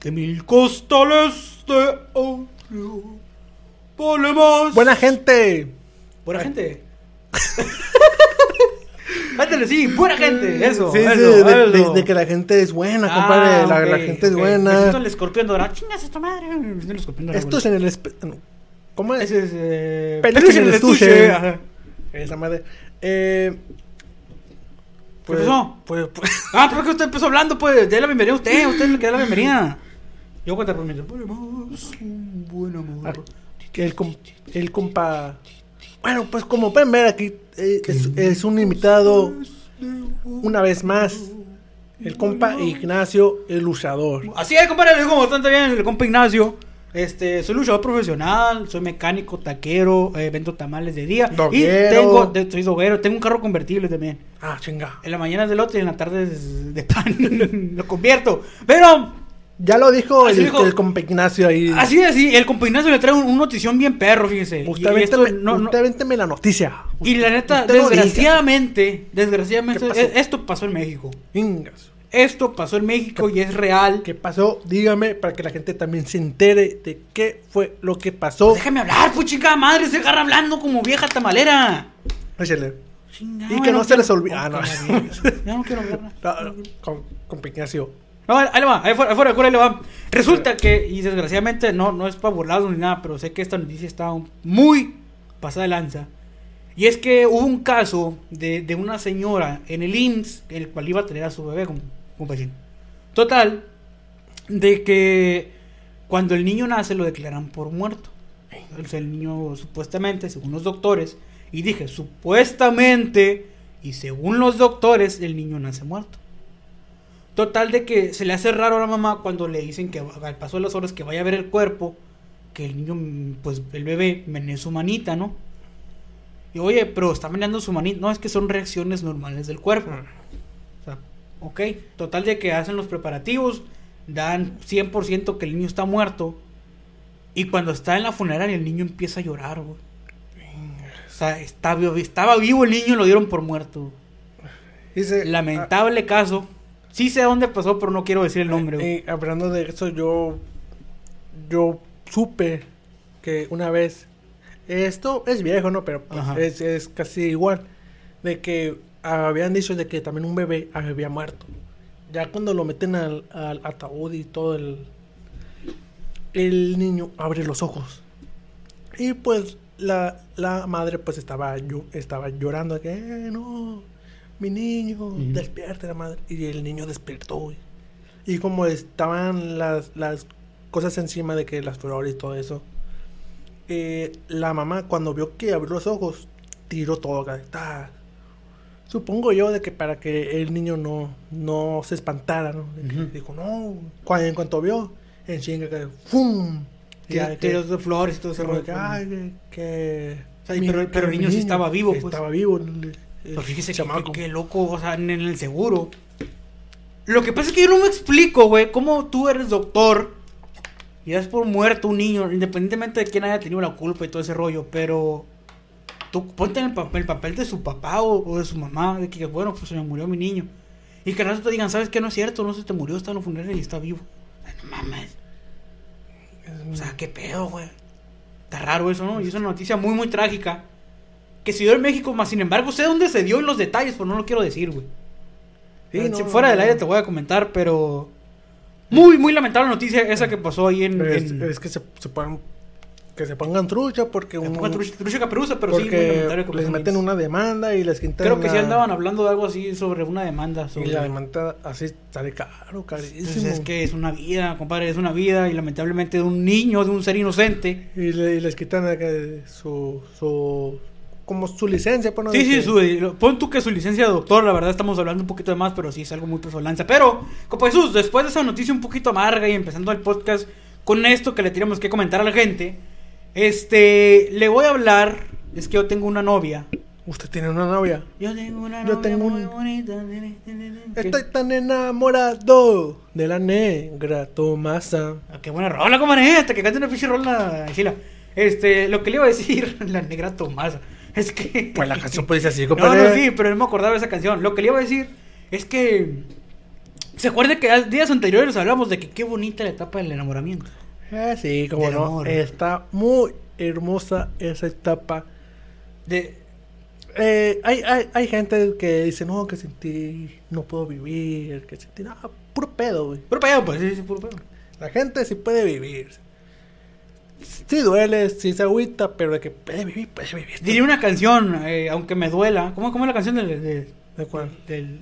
De mil costales de oro. Volemos. Buena gente. Buena gente. Métele, sí, buena gente. Eso. Sí, sí, eso, de, de- eso. de que la gente es buena, Ah, compadre. La, gente es buena. Me siento el escorpión dorado. Chingas esta madre. Me siento el escorpión dorado. Esto es en el. espe- ¿Cómo es? Ese es. Eh, Peluche en el estuche. Esa madre. Eh, pues, pasó? Pues, pues, Ah, pero que usted empezó hablando, pues. Dé la bienvenida a usted. Usted le queda la bienvenida. Yo voy a contar por mí. Un buen amor. que el, com- el compa. Bueno, pues como pueden ver aquí, eh, es, es un invitado una vez más. El compa Ignacio, el luchador. Así es, compadre, lo digo bastante bien, el compa Ignacio. Este, soy luchador profesional, soy mecánico, taquero, eh, vendo tamales de día. Doguero. Y tengo, de- soy doguero, tengo un carro convertible también. Ah, chinga. En la mañana es de lote y en la tarde es de pan. lo convierto. Pero, Ya lo dijo el, dijo. el compa Ignacio ahí. así es, así, el compa Ignacio le trae un, un notición bien perro, fíjese. Y- Usted, vénteme, no- no- la noticia. y la neta, desgraciadamente, desgraciadamente, esto pasó en México. Ingas. Esto pasó en México y es real. ¿Qué pasó? Dígame para que la gente también se entere de qué fue lo que pasó. Déjame hablar, pues chica madre, se agarra hablando como vieja tamalera. Échale. Chingado, Y que no se quiero- les olvide- ah, no. Ya no quiero hablar. No, con, con. No, ahí le va, ahí fuera, ahí fuera, ahí le va. Resulta que, y desgraciadamente no, no es para burlarnos ni nada, pero sé que esta noticia está muy pasada de lanza. Y es que hubo un caso de, de una señora en el IMSS, el cual iba a tener a su bebé como, Total, de que cuando el niño nace lo declaran por muerto. O sea, el niño supuestamente, según los doctores, y dije supuestamente, y según los doctores, el niño nace muerto. Total de que se le hace raro a la mamá cuando le dicen que al paso de las horas que vaya a ver el cuerpo, que el niño, mm, pues el bebé, menee su manita, ¿no? Y oye, pero está meneando su manita. No, es que son reacciones normales del cuerpo. Ok. Total de que hacen los preparativos, dan 100% que el niño está muerto. Y cuando está en la funeraria, el niño empieza a llorar, güey. O sea, está vivo- estaba vivo el niño y lo dieron por muerto. Dice, Lamentable caso. Sí sé dónde pasó, pero no quiero decir el ah, nombre. eh, hablando de eso, yo. Yo supe que una vez. Esto es viejo, ¿no? Pero pues, es, es casi igual. De que habían dicho de que también un bebé había muerto. Ya cuando lo meten al, al ataúd y todo el. El niño abre los ojos. Y pues la, la madre pues estaba, yo, estaba llorando que "Eh, no, mi niño, despierte la madre. Y el niño despertó. Y como estaban las, las cosas encima de que las flores y todo eso, eh, la mamá cuando vio que abrió los ojos, tiró todo ta. Supongo yo de que para que el niño no, no se espantara, ¿no? De que Ujú. Dijo, no, Cu- en cuanto vio, en chinga que ¡fum! Que- tiros de flores y todo ese rollo. que, ay, que, que- O sea, pero- pero el niño sí estaba vivo, pues. Estaba vivo. Pero fíjese que, chamaco. que loco, o sea, en el seguro. Lo que pasa es que yo no me explico, güey, cómo tú eres doctor y das por muerto un niño, independientemente de quién haya tenido la culpa y todo ese rollo, pero tú ponte en el papel, el papel de su papá o, o de su mamá, de que, bueno, pues se me murió mi niño. Y que al rato te digan, ¿sabes qué? No es cierto, no se te murió, está en la funeraria y está vivo. No mames. O sea, qué pedo, güey. Está raro eso, ¿no? Y es una noticia muy, muy trágica. Que se dio en México, más sin embargo, sé dónde se dio y los detalles, pero no lo quiero decir, güey. Sí, Si no, fuera no, del aire te voy a comentar, pero. Muy, muy lamentable noticia esa que pasó ahí en... Es, en- es que se, se que se pongan trucha porque que un- pongan trucha, trucha caperuza, pero sí, muy que les meten una demanda y les quitan Creo que sí andaban hablando de algo así sobre una demanda. y la demanda así sale caro, carísimo. Pues es que es una vida, compadre, es una vida y lamentablemente de un niño, de un ser inocente. y, le- y les quitan su, su como su licencia por no Sí, sí, su, pon tú que su licencia de doctor, la verdad estamos hablando un poquito de más, pero sí es algo muy personal. Pero, compa Jesús, después de esa noticia un poquito amarga y empezando el podcast con esto que le tenemos que comentar a la gente, este, le voy a hablar, es que yo tengo una novia. Usted tiene una novia. Yo tengo una Yo novia tengo muy un- bonita. Estoy tan enamorado de la negra Tomasa. Ah, Qué buena rola, comadre, hasta que cante una pinche rola, Sheila. Este, lo que le iba a decir, la negra Tomasa, es que... Pues la canción puede ser así, No, compadre. no, sí, pero no me acordaba de esa canción. Lo que le iba a decir es que... ¿Se acuerda que días anteriores hablamos de que qué bonita la etapa del enamoramiento? Ah, sí, como no. amor. Está muy hermosa esa etapa. De... Eh, hay, hay, hay gente que dice, no, que sin ti no puedo vivir, que sin ti, no, puro pedo, güey. Puro pedo, pues, sí, sí, puro pedo. La gente sí puede vivir. Sí duele, sí se agüita, pero de que puede vivir, puede vivir. Diría una canción, eh, aunque me duela. ¿Cómo, cómo es la canción del, de- ¿De cuál? del...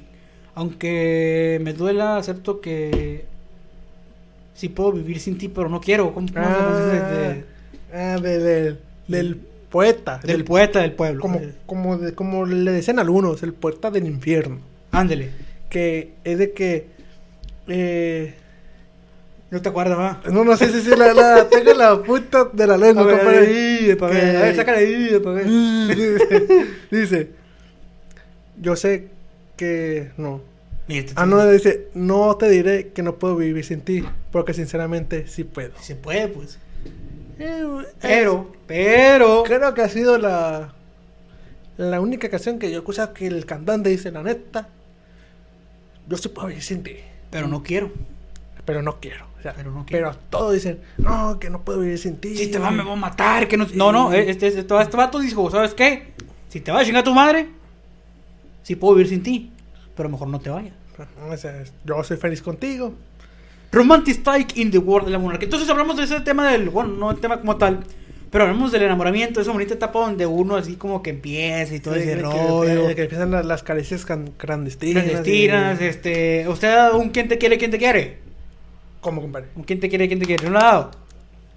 Aunque me duela, acepto que... Sí puedo vivir sin ti, pero no quiero. ¿Cómo, cómo de- de- Ah, de- de- del poeta. del poeta del pueblo? como, como, de- como le decían algunos, el poeta del infierno. Ándele. Que es de que. Eh, No te acuerdas, va. no, no sé si sí, la, la, tengo la puta de la lengua, compadre. ahí, pa' ver. Que- A ver, sácala ahí, pa' ver. dice, dice, yo sé que no. Mira, te- Ah, no, dice, no te diré que no puedo vivir sin ti, porque sinceramente sí puedo. Se puede, pues. Eh, Pero, pero... Creo que ha sido la, la única canción que yo he escuchado que el cantante dice, la neta, yo sí puedo vivir sin ti, Pero no quiero. pero no quiero. O sea, Pero no pero quiero. todos dicen, no, que no puedo vivir sin ti. Si te va, me voy a matar. Que no, no, no. Este, este, este vato dijo, ¿sabes qué? Si te va a chingar tu madre, sí puedo vivir sin ti. Pero mejor no te vayas. O sea, yo soy feliz contigo. Romantic Strike in the World de la monarquía. Entonces hablamos de ese tema del, bueno, no el tema como tal, pero hablamos del enamoramiento, esa bonita etapa donde uno así como que empieza y todo de, ese de que, rollo. de que empiezan las, las caricias clandestinas. Clandestinas, y- este, usted ha dado un quién te quiere, quién te quiere. ¿Cómo, compadre? Un quién te quiere, quién te quiere. ¿No lo ha dado?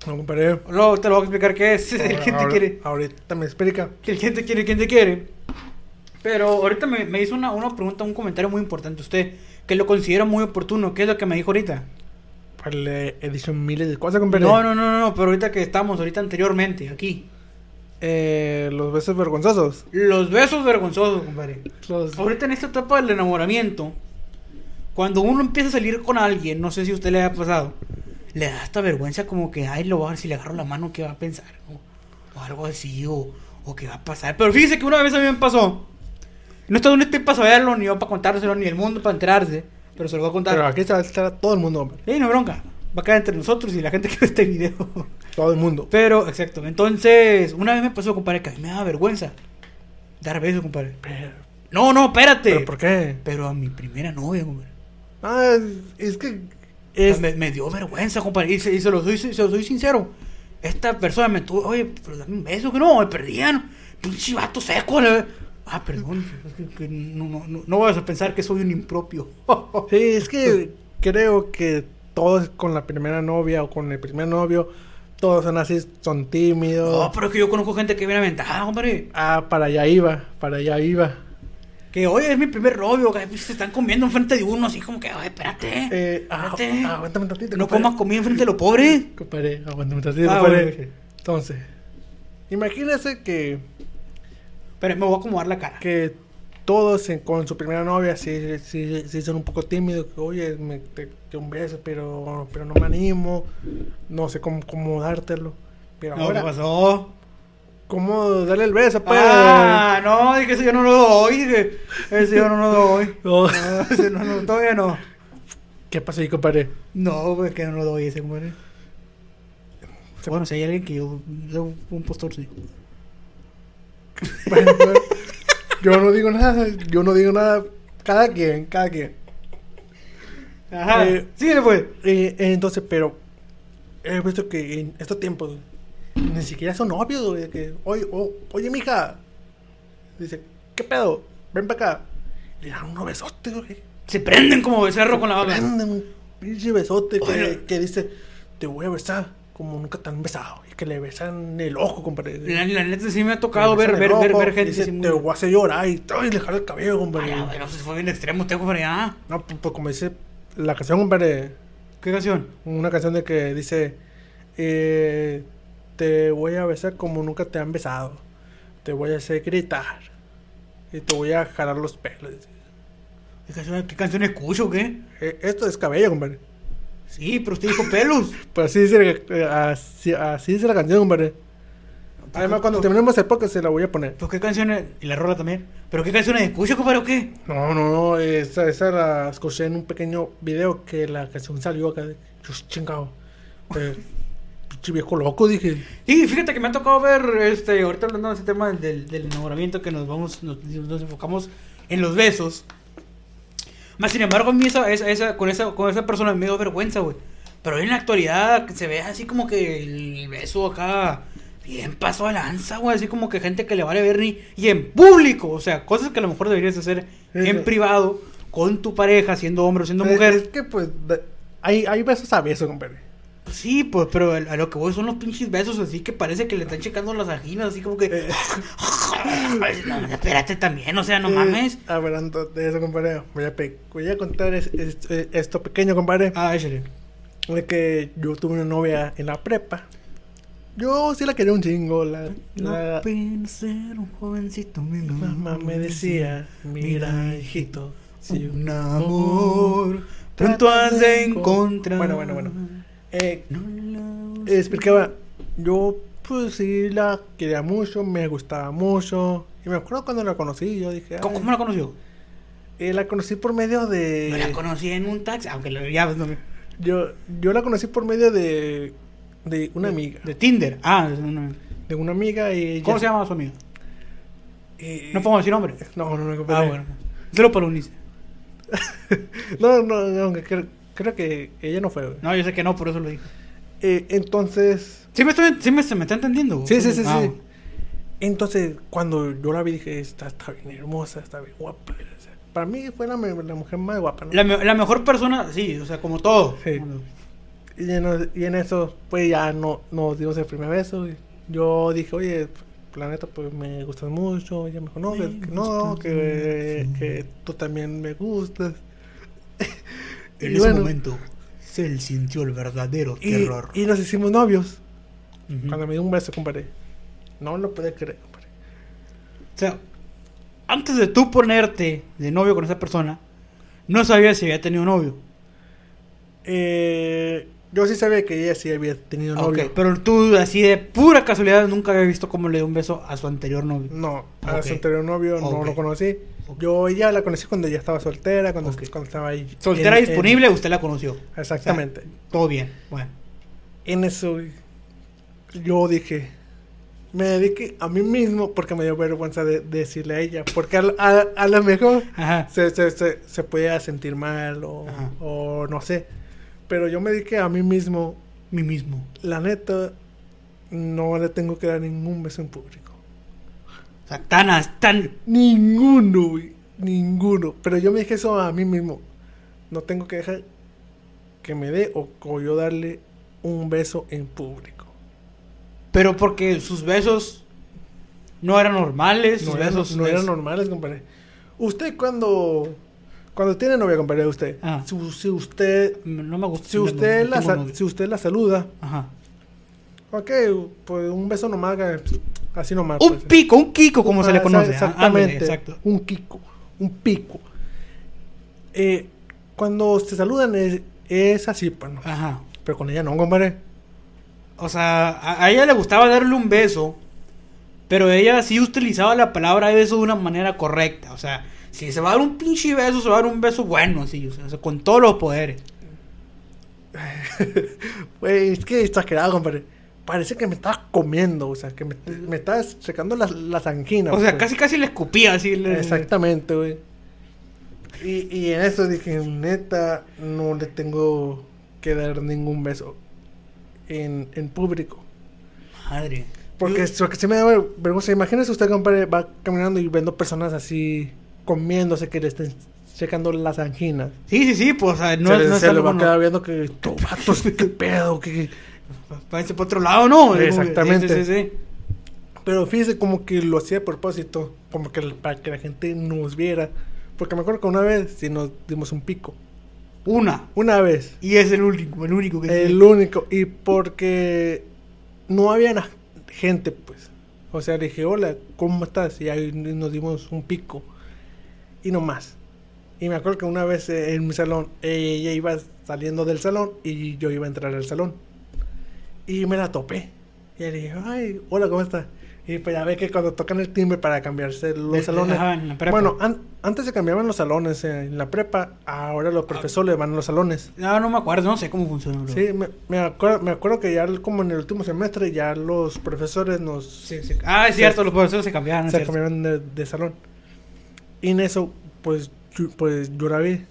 ¿Cómo, compadre? Luego te lo voy a explicar qué es el quién te quiere. Ahorita me explica. Que el quién te quiere, quién te quiere. Pero ahorita me, me hizo una, una pregunta, un comentario muy importante usted, que lo considero muy oportuno. ¿Qué es lo que me dijo ahorita? Para la edición miles de cosas, compadre. No, no, no, no, no, pero ahorita que estamos, ahorita anteriormente, aquí. Eh, los besos vergonzosos. Los besos vergonzosos, compadre. Los... Ahorita en esta etapa del enamoramiento, cuando uno empieza a salir con alguien, no sé si a usted le ha pasado, le da esta vergüenza como que, ay, lo voy a si le agarro la mano, ¿qué va a pensar? O, o algo así, o, o qué va a pasar. Pero fíjese que una vez a mí me pasó. No está donde estoy para saberlo, ni yo para contárselo, ni el mundo para enterarse. Pero se lo voy a contar. Pero aquí se va a estar todo el mundo, hombre. Sí, no hay bronca. Va a quedar entre nosotros y la gente que ve este video. Todo el mundo. Pero, exacto. Entonces, una vez me pasó, compadre, que a mí me daba vergüenza dar besos, compadre. Pero, No, no, espérate. ¿pero por qué? Pero a mi primera novia, compadre. Ah, es, es que. O Es, sea, Me, me dio vergüenza, compadre. Y se, y se lo soy, se lo soy sincero. Esta persona me tuvo, oye, pero dame un beso, que no, me perdían. Pinche vato seco. le- Ah, perdón. es que, que no, no, no, no vayas a pensar que soy un impropio. sí, es que creo que todos con la primera novia o con el primer novio, todos son así, son tímidos. No, pero es que yo conozco gente que viene aventada, compadre. Ah, para allá iba, para allá iba. Que, oye, es mi primer novio. Que se están comiendo enfrente de uno, así como que, oye, espérate. Eh, ah, espérate. ah, aguántame un tantito. no compadre. comas comida enfrente de los pobres. Compadre, aguántame un tantito, Ah, compadre. bueno. Entonces, imagínese que, Pero me voy a acomodar la cara. que todos en- con su primera novia sí, sí, sí son un poco tímidos. que, Oye, me te, te un beso, pero, pero no me animo. No sé cómo, cómo dártelo. Pero No, ¿qué ahora, pasó? ¿cómo darle el beso? Pues? Ah, no, dije, ese yo no lo doy. Ese yo no lo doy. No. No, no, no, todavía no. ¿Qué pasó ahí, compadre? No, pues que no lo doy ese, compadre. Bueno, si hay alguien que yo, yo un postor, sí. Yo no digo nada, yo no digo nada. Cada quien, cada quien. Ajá. Eh, Síguele, pues. Eh, entonces, pero he visto que en estos tiempos ni siquiera son novios, güey. Que, oye, oh, oye, mija. Dice, ¿qué pedo? Ven para acá. Le dan unos besotes, güey. Se prenden como becerro con la baba. Prenden un pinche besote que, que dice, te voy a besar como nunca te han besado. Y que le besan el ojo, compadre. La, la neta sí me ha tocado ver, ver, ver, ojo, ver y gente dice, muy... te voy a hacer llorar y, ay, le jala el cabello, compadre. Ay, bueno, se fue bien extremo usted, compadre. Ah, No, pues, pues, como dice la canción, compadre. ¿Qué canción? Una canción de que dice: eh, Te voy a besar como nunca te han besado. Te voy a hacer gritar. Y te voy a jalar los pelos. ¿Qué canción, qué canción escucho o qué? Eh, esto es cabello, compadre. Sí, pero usted dijo pelos. Pues así dice, eh, así, así dice la canción, compadre. Además, cuando terminemos el podcast, se la voy a poner. ¿Pues qué canciones? Y la rola también. ¿Pero qué canciones escucho, compadre, o qué? No, no, no. Esa, esa la escuché en un pequeño video que la canción salió acá. De, yo, chingado. Eh, pinche viejo loco, dije. Sí, fíjate que me ha tocado ver, este, ahorita hablando de ese tema del, del enamoramiento que nos vamos, nos, nos enfocamos en los besos. Más sin embargo, a mí esa, esa, esa- con, esa, con esa persona me dio vergüenza, güey. Pero en la actualidad se ve así como que el beso acá bien pasó a lanza, güey. Así como que gente que le vale ver ni... Y en público, o sea, cosas que a lo mejor deberías hacer en privado con tu pareja, siendo hombre o siendo Eh, mujer. Es que, pues, de- hay, hay besos a besos, compadre. Sí, pues, pero a a lo que voy son los pinches besos así que parece que le están checando las anginas, así como que... Eh. No, espérate también, o sea, no Eh, mames. Hablando de eso, compadre, voy a, pe- voy a contar es- es- eh, esto pequeño, compadre. Ah, échale. De que yo tuve una novia en la prepa. Yo sí la quería un chingo. La, la pena ser un jovencito, mi mamá me decía: Mira, hijito, si un amor pronto has de encontrar. Bueno, bueno, bueno. Eh, No explicaba: Yo, pues sí la quería mucho, me gustaba mucho. Y me acuerdo cuando la conocí, yo dije: ¿Cómo, la conoció? Eh, la conocí por medio de. Yo la conocí en un taxi, aunque lo ya no me- Yo, yo la conocí por medio de, de una amiga. De Tinder. Ah, una- De una amiga y... ¿cómo se llama su amiga? eh, No podemos decir nombre. No, no, no. Ah, bueno. Solo para Unice. No, no, no, aunque creo, que ella no fue. güey. No, yo sé que no, por eso lo dije. Eh, entonces... Sí me, estoy, sí me, se me está entendiendo. Sí, sí, sí, Ah, sí. Entonces, cuando yo la vi, dije, está, está bien hermosa, está bien guapa. O sea, para mí fue la, la mujer más guapa, ¿no? La, la mejor persona, sí, o sea, como todo. Sí. Y, en, y en eso, pues ya no, nos dimos el primer beso. y yo dije, oye, planeta, pues me gustas mucho. Y ella me dijo, no, que, que no, que, que tú también me gustas. En Y ese bueno, momento, Cell sintió el verdadero Y, terror. y nos hicimos novios. Cuando me dio un beso, compadre. No lo puede creer, compadre. O sea, antes de tú ponerte de novio con esa persona, no sabías si había tenido novio. Eh, yo sí sabía que ella sí había tenido novio. pero tú, así de pura casualidad, nunca había visto cómo le dio un beso a su anterior novio. No, a su anterior novio no lo conocí. Yo ella la conocí cuando ella estaba soltera, cuando, estaba ahí. Soltera en- en- disponible, usted la conoció. exactamente. Todo bien. Bueno. En eso yo dije, me dediqué a mí mismo porque me dio vergüenza de, de decirle a ella. Porque a, a, a lo mejor se, se, se, se podía sentir mal o, o no sé. Pero yo me dediqué a mí mismo. Mí mismo. La neta, no le tengo que dar ningún beso en público. O sea, tan. Ninguno, güey. Ninguno. Pero yo me dije eso a mí mismo. No tengo que dejar que me dé o, o yo darle un beso en público. Pero porque sus besos no eran normales, sus No, eran, besos no eran es- normales, compadre. Usted cuando... Cuando tiene novia, compadre, usted. Ah. Si, si usted... No me gusta. Si usted, no la, si usted la saluda, Ajá. ok, pues un beso nomás, así nomás. Un pues. pico, un kiko, como se le Ah, conoce. Ah, Exactamente. exacto. Un kiko, un pico. Eh, cuando se saludan es, es así, pues. Ajá. Pero con ella no, compadre. O sea, a, a ella le gustaba darle un beso, pero ella sí utilizaba la palabra beso de una manera correcta. O sea, si se va a dar un pinche beso, se va a dar un beso bueno, así, o sea, con todos los poderes. Güey, es que exagerado, compadre. Parece que me estabas comiendo, o sea, que me, me estabas secando las, las anginas. O sea, pues. casi casi le escupía así. le- Exactamente, güey. Y, y en eso dije, neta, no le tengo que dar ningún beso en, en público. Madre. Porque, porque se me da vergüenza. Imagínese usted, compadre, va caminando y viendo personas así comiéndose que le estén checando las anginas. Sí, sí, sí, pues o sea, no se es, le, no es se le algo va a quedar viendo que, "Tú, vatos, qué pedo, qué... Váyanse para otro lado, ¿no? Exactamente. Sí, sí, sí. Pero fíjese como que lo hacía a propósito, como que para que la gente nos viera. Porque me acuerdo que una vez sí nos dimos un pico. Una. Una vez. Y es el único, el único que El único. Y porque no había gente, pues. O sea, le dije, hola, ¿cómo estás? Y ahí nos dimos un pico. Y no más. Y me acuerdo que una vez en mi salón, ella iba saliendo del salón y yo iba a entrar al salón. Y me la topé. Y le dije, ay, hola, ¿cómo estás? Y pues ya ve que cuando tocan el timbre para cambiarse los De- salones. ajá, en la prepa. bueno, an- antes se cambiaban los salones eh, en la prepa, ahora los profesores van a los salones. No, no me acuerdo, no sé cómo funciona. bro. Sí, me, me acuerdo, me acuerdo que ya como en el último semestre ya los profesores nos Sí, sí. Ah, es cierto, los profesores se cambiaron. es se cierto. cambiaron de, de salón. Y en eso, pues, pues yo la vi.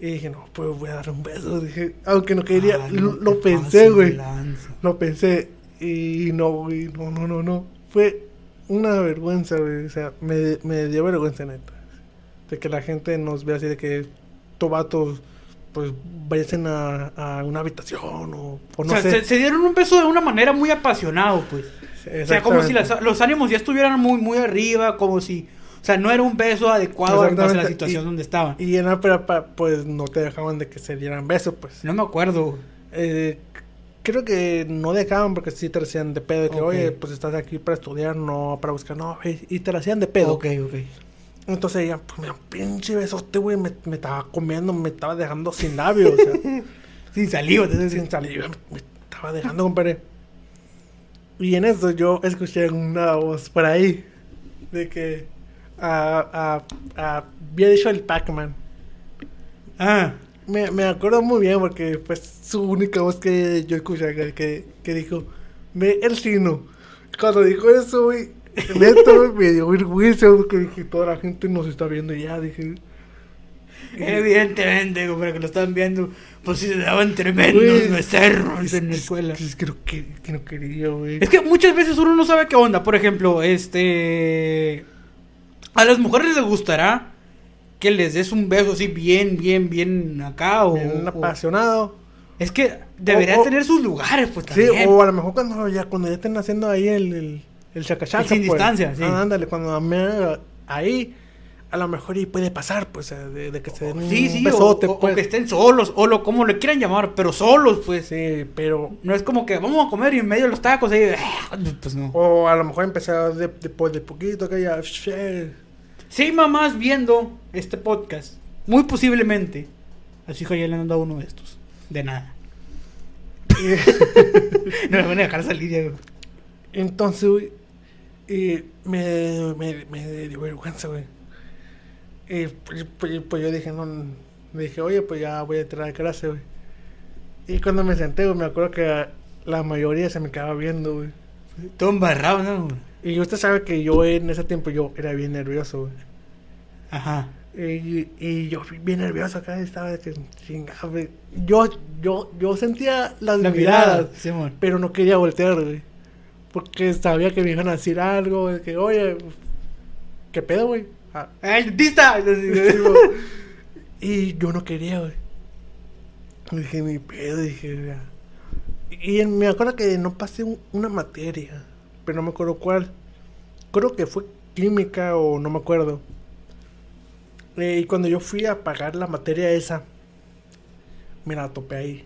Y dije, no, pues voy a darle un beso. Dije, aunque no quería, Ah, lo, no lo te pensé, güey. Lo pensé. Y no, güey, no, no, no, no. Fue una vergüenza, güey. O sea, me, me dio vergüenza, neta. De que la gente nos vea así de que tobatos, pues, vayan a, a una habitación o, o no o sea, sé. se, se dieron un beso de una manera muy apasionado, pues. O sea, como si las- los ánimos ya estuvieran muy, muy arriba, como si... O sea, no era un beso adecuado a la situación Y- donde estaban. Y en la prepa, pues no te dejaban de que se dieran besos, pues. No me acuerdo. Eh, creo que no dejaban porque sí te hacían de pedo. De que, Ok. oye, pues estás aquí para estudiar, no para buscar, no. Y te la hacían de pedo. Ok, ok. Entonces ella, pues mira, pinche besote, güey, me, me estaba comiendo, me estaba dejando sin labios, o sea, Sin saliva. te- sin saliva, me, me estaba dejando, compadre. Y en eso yo escuché una voz por ahí de que ah, ah, ah, había dicho el Pac-Man. Ah, Me, me acuerdo muy bien porque fue su única voz que yo escuché que, que, dijo, ve el chino. Cuando dijo eso, güey, güey, me dio vergüenza porque dije, toda la gente nos está viendo y ya, dije... evidentemente, para que lo están viendo, pues sí se daban tremendos becerros en la es- escuela. Es que no, que, que no quería, güey. Es que muchas veces uno no sabe qué onda. Por ejemplo, este. A las mujeres les gustará que les des un beso así bien, bien, bien acá. O, Bien o- apasionado. es que debería O- o- tener sus lugares, pues Sí, también. o a lo mejor cuando ya, cuando ya estén haciendo ahí el, el, el chacachaca, sin pues. distancia, sí. Ah, ándale, cuando me ahí, a lo mejor y puede pasar, pues, eh, de, de que se den Sí, un sí, o- besote, o, o pues. que estén solos, o lo como le quieran llamar, pero solos, pues. Sí, pero... No es como que vamos a comer y en medio de los tacos ahí. Pues no. O a lo mejor empezar de, después de poquito, que ya... Si hay mamás viendo este podcast, muy posiblemente a su hija ya le han dado uno de estos. De nada. no le van a dejar salir ya. güey. Entonces, güey, y me, me, me dio vergüenza, güey. Y pues, pues- pues yo dije, no, me dije, oye, pues ya voy a entrar a clase, güey. Y cuando me senté, güey, me acuerdo que la mayoría se me quedaba viendo, güey. Todo embarrado, ¿no? güey? Y usted sabe que yo en ese tiempo yo era bien nervioso, güey. Ajá. Y, y yo fui bien nervioso acá, estaba de que chingada, güey. Yo, yo, yo sentía las La miradas, mirada, pero no quería voltear, güey. Porque sabía que me iban a decir algo, de que, oye, ¿qué pedo, güey? Ah, ¡El dentista! güey. y yo no quería, güey. Dije, mi pedo, dije, ya. Y me acuerdo que no pasé un- una materia, pero no me acuerdo cuál. Creo que fue química o no me acuerdo. Eh, y cuando yo fui a pagar la materia esa, me la topé ahí.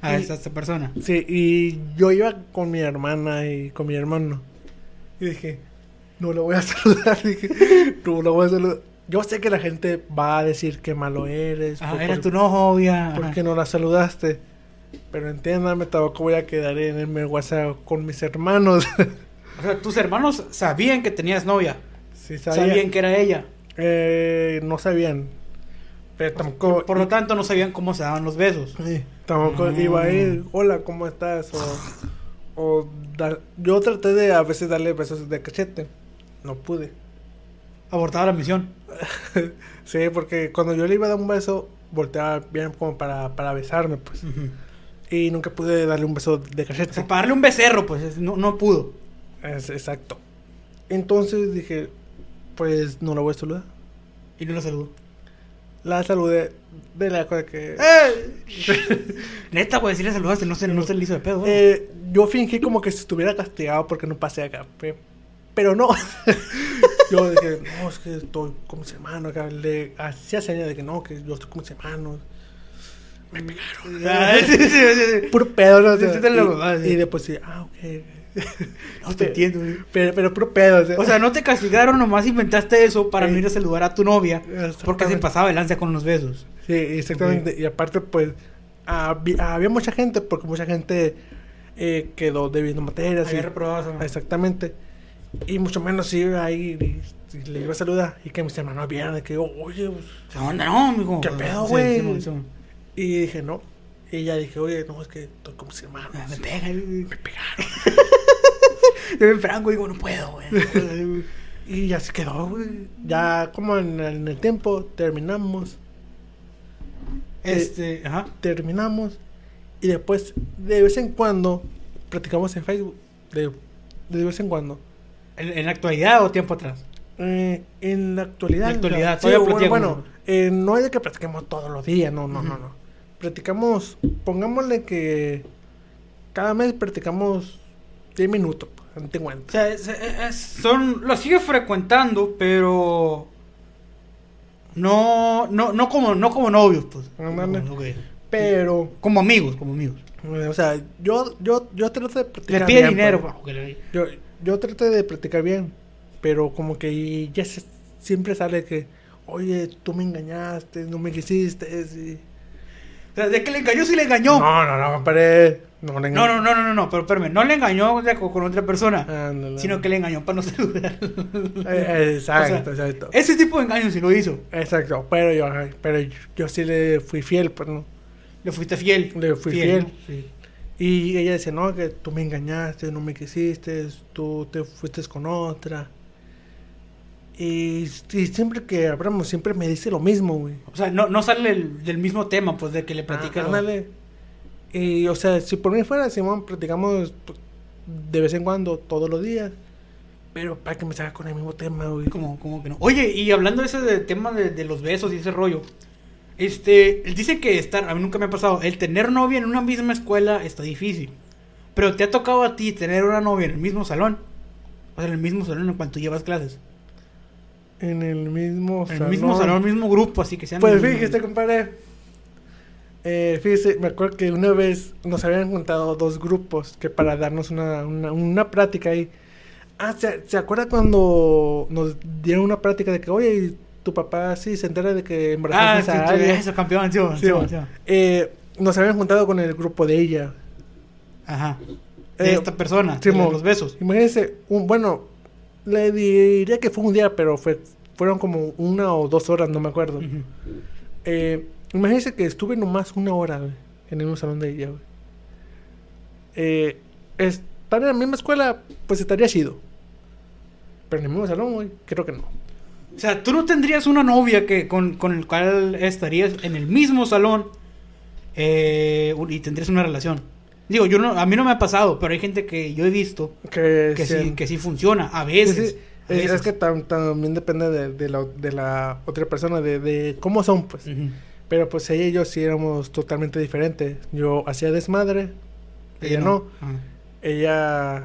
A Y- esa, persona. Sí, y yo iba con mi hermana y con mi hermano. Y dije, no lo voy a saludar. Dije, no lo voy a saludar. Yo sé que la gente va a decir que malo eres. Ah, por- era por- tu novia. ¿Por ajá. qué no la saludaste? Pero entiéndame, tampoco voy a quedar en el WhatsApp con mis hermanos. O sea, tus hermanos sabían que tenías novia. sí, Sabían, sabían. que era ella. Eh, no sabían. Pero tampoco. Por lo tanto, no sabían cómo se daban los besos. Sí, tampoco Mm. iba a ir, hola, ¿cómo estás? O, yo traté de a veces darle besos de cachete. No pude. Abortaba la misión. Sí, porque cuando yo le iba a dar un beso, volteaba bien como para, para besarme, pues. Ujú. Y nunca pude darle un beso de O cachete. sea, para darle un becerro, pues es- no, no pudo. Es- exacto. Entonces dije, pues no la voy a saludar. Y no lo saludó. La saludé de la cosa que... Neta, güey, si le saludaste, no se, no se le hizo de pedo, güey. Eh, yo fingí como que si estuviera castigado porque no pasé acá. pe- Pero no. yo dije, no, es que estoy con mis hermanos. Acá. Le hacía señas de que no, que yo estoy con mis hermanos. Ah, sí, sí, sí. Puro pedo, ¿no? O sea, y, ah, sí. y después sí, ah, ok. No te entiendo, güey. Pero, pero puro pedo. O sea, no te castigaron, nomás inventaste eso para Sí. no ir a saludar a tu novia. Porque se pasaba el ansia con los besos. Sí, exactamente. Y aparte, pues, había, había mucha gente, porque mucha gente eh, quedó debiendo materias. Había y- reprobado. Exactamente. Y mucho menos iba ahí y, y le iba a saludar. Y que mis hermanos vieran de que, oye, pues, ¿Qué onda, no, mijo? ¿Qué pedo, Sí, güey? Y dije, no. Y ya dije, oye, no, es que estoy con mis hermanos. Ah, Me pega, güey. Me pegaron. Yo en franco digo, no puedo, güey. no puedo, güey. Y ya se quedó, güey. Ya como en, el- en el tiempo terminamos. Este, ajá. Terminamos. Y después, de vez en cuando, practicamos en Facebook. De, de vez en cuando. ¿En, en la actualidad o tiempo atrás? Eh, en la actualidad. En la actualidad, sí, bueno, bueno, ¿no? eh, no es de que practiquemos todos los días, no, no, no, no. Practicamos, pongámosle que cada mes practicamos 10 minutos, no te O cuenta. sea, es- es- son, lo sigue frecuentando, pero no, no, no como, no como novios, pues. Ándale. Como. Pero, Como amigos, como amigos. eh, o sea, yo, yo, yo trato de practicar Le pide bien, dinero, que le- Yo, yo trato de practicar bien, pero como que ya se- siempre sale que, oye, tú me engañaste, no me quisiste, y... De que le engañó, sí le engañó. No, no, no, compadre. No, le No, no, no, no, no, no, pero espérame, no le engañó sea, con, con otra persona, Ándale. sino que le engañó para no saludar. Eh, Exacto, O sea, exacto. Ese tipo de engaño sí lo hizo. Exacto, pero yo, pero yo sí le fui fiel, pues, ¿no? Le fuiste fiel. Le fui fiel. Sí. Y ella dice, no, que tú me engañaste, no me quisiste, tú te fuiste con otra. Y, y siempre que hablamos, siempre me dice lo mismo, güey. O sea, no, no sale el- del mismo tema, pues, de que le platica. Ah. Y, o sea, si por mí fuera, Simón, platicamos de vez en cuando, todos los días. Pero para que me salga con el mismo tema, güey. Como, como que no. Oye, y hablando de ese de tema de, de los besos y ese rollo. Este, él dice que estar, a mí nunca me ha pasado, el tener novia en una misma escuela está difícil. Pero te ha tocado a ti tener una novia en el mismo salón. O sea, en el mismo salón en cuanto llevas clases. En el mismo En el mismo salón, el mismo grupo, así que sean. Pues fíjese, compadre. Eh, fíjese, me acuerdo que una vez nos habían juntado dos grupos que para darnos una, una, una práctica ahí. Ah, ¿se, ¿se acuerda cuando nos dieron una práctica de que, oye, tu papá sí se entera de que Ah, embarazaste sí, a alguien? eso, campeón, sí, Sí, sí. Eh, nos habían juntado con el grupo de ella. Ajá. De Eh, esta persona, de los besos. Imagínense, un, bueno, le diría que fue un día, pero fue, fueron como una o dos horas, no me acuerdo. Eh, imagínense que estuve nomás una hora güey, en un salón de ella. güey. Eh, estar en la misma escuela, pues estaría chido. Pero en el mismo salón, güey, creo que no. O sea, tú no tendrías una novia que con, con el cual estarías en el mismo salón eh, y tendrías una relación. Digo, yo no, a mí no me ha pasado, pero hay gente que yo he visto Que, que sí, que sí funciona, a veces. sí. a Es, veces. es que tam- también depende de, de la, de la otra persona, de, de cómo son, pues. Pero pues ella y yo sí éramos totalmente diferentes. Yo hacía desmadre, ella no. Ajá. Ella.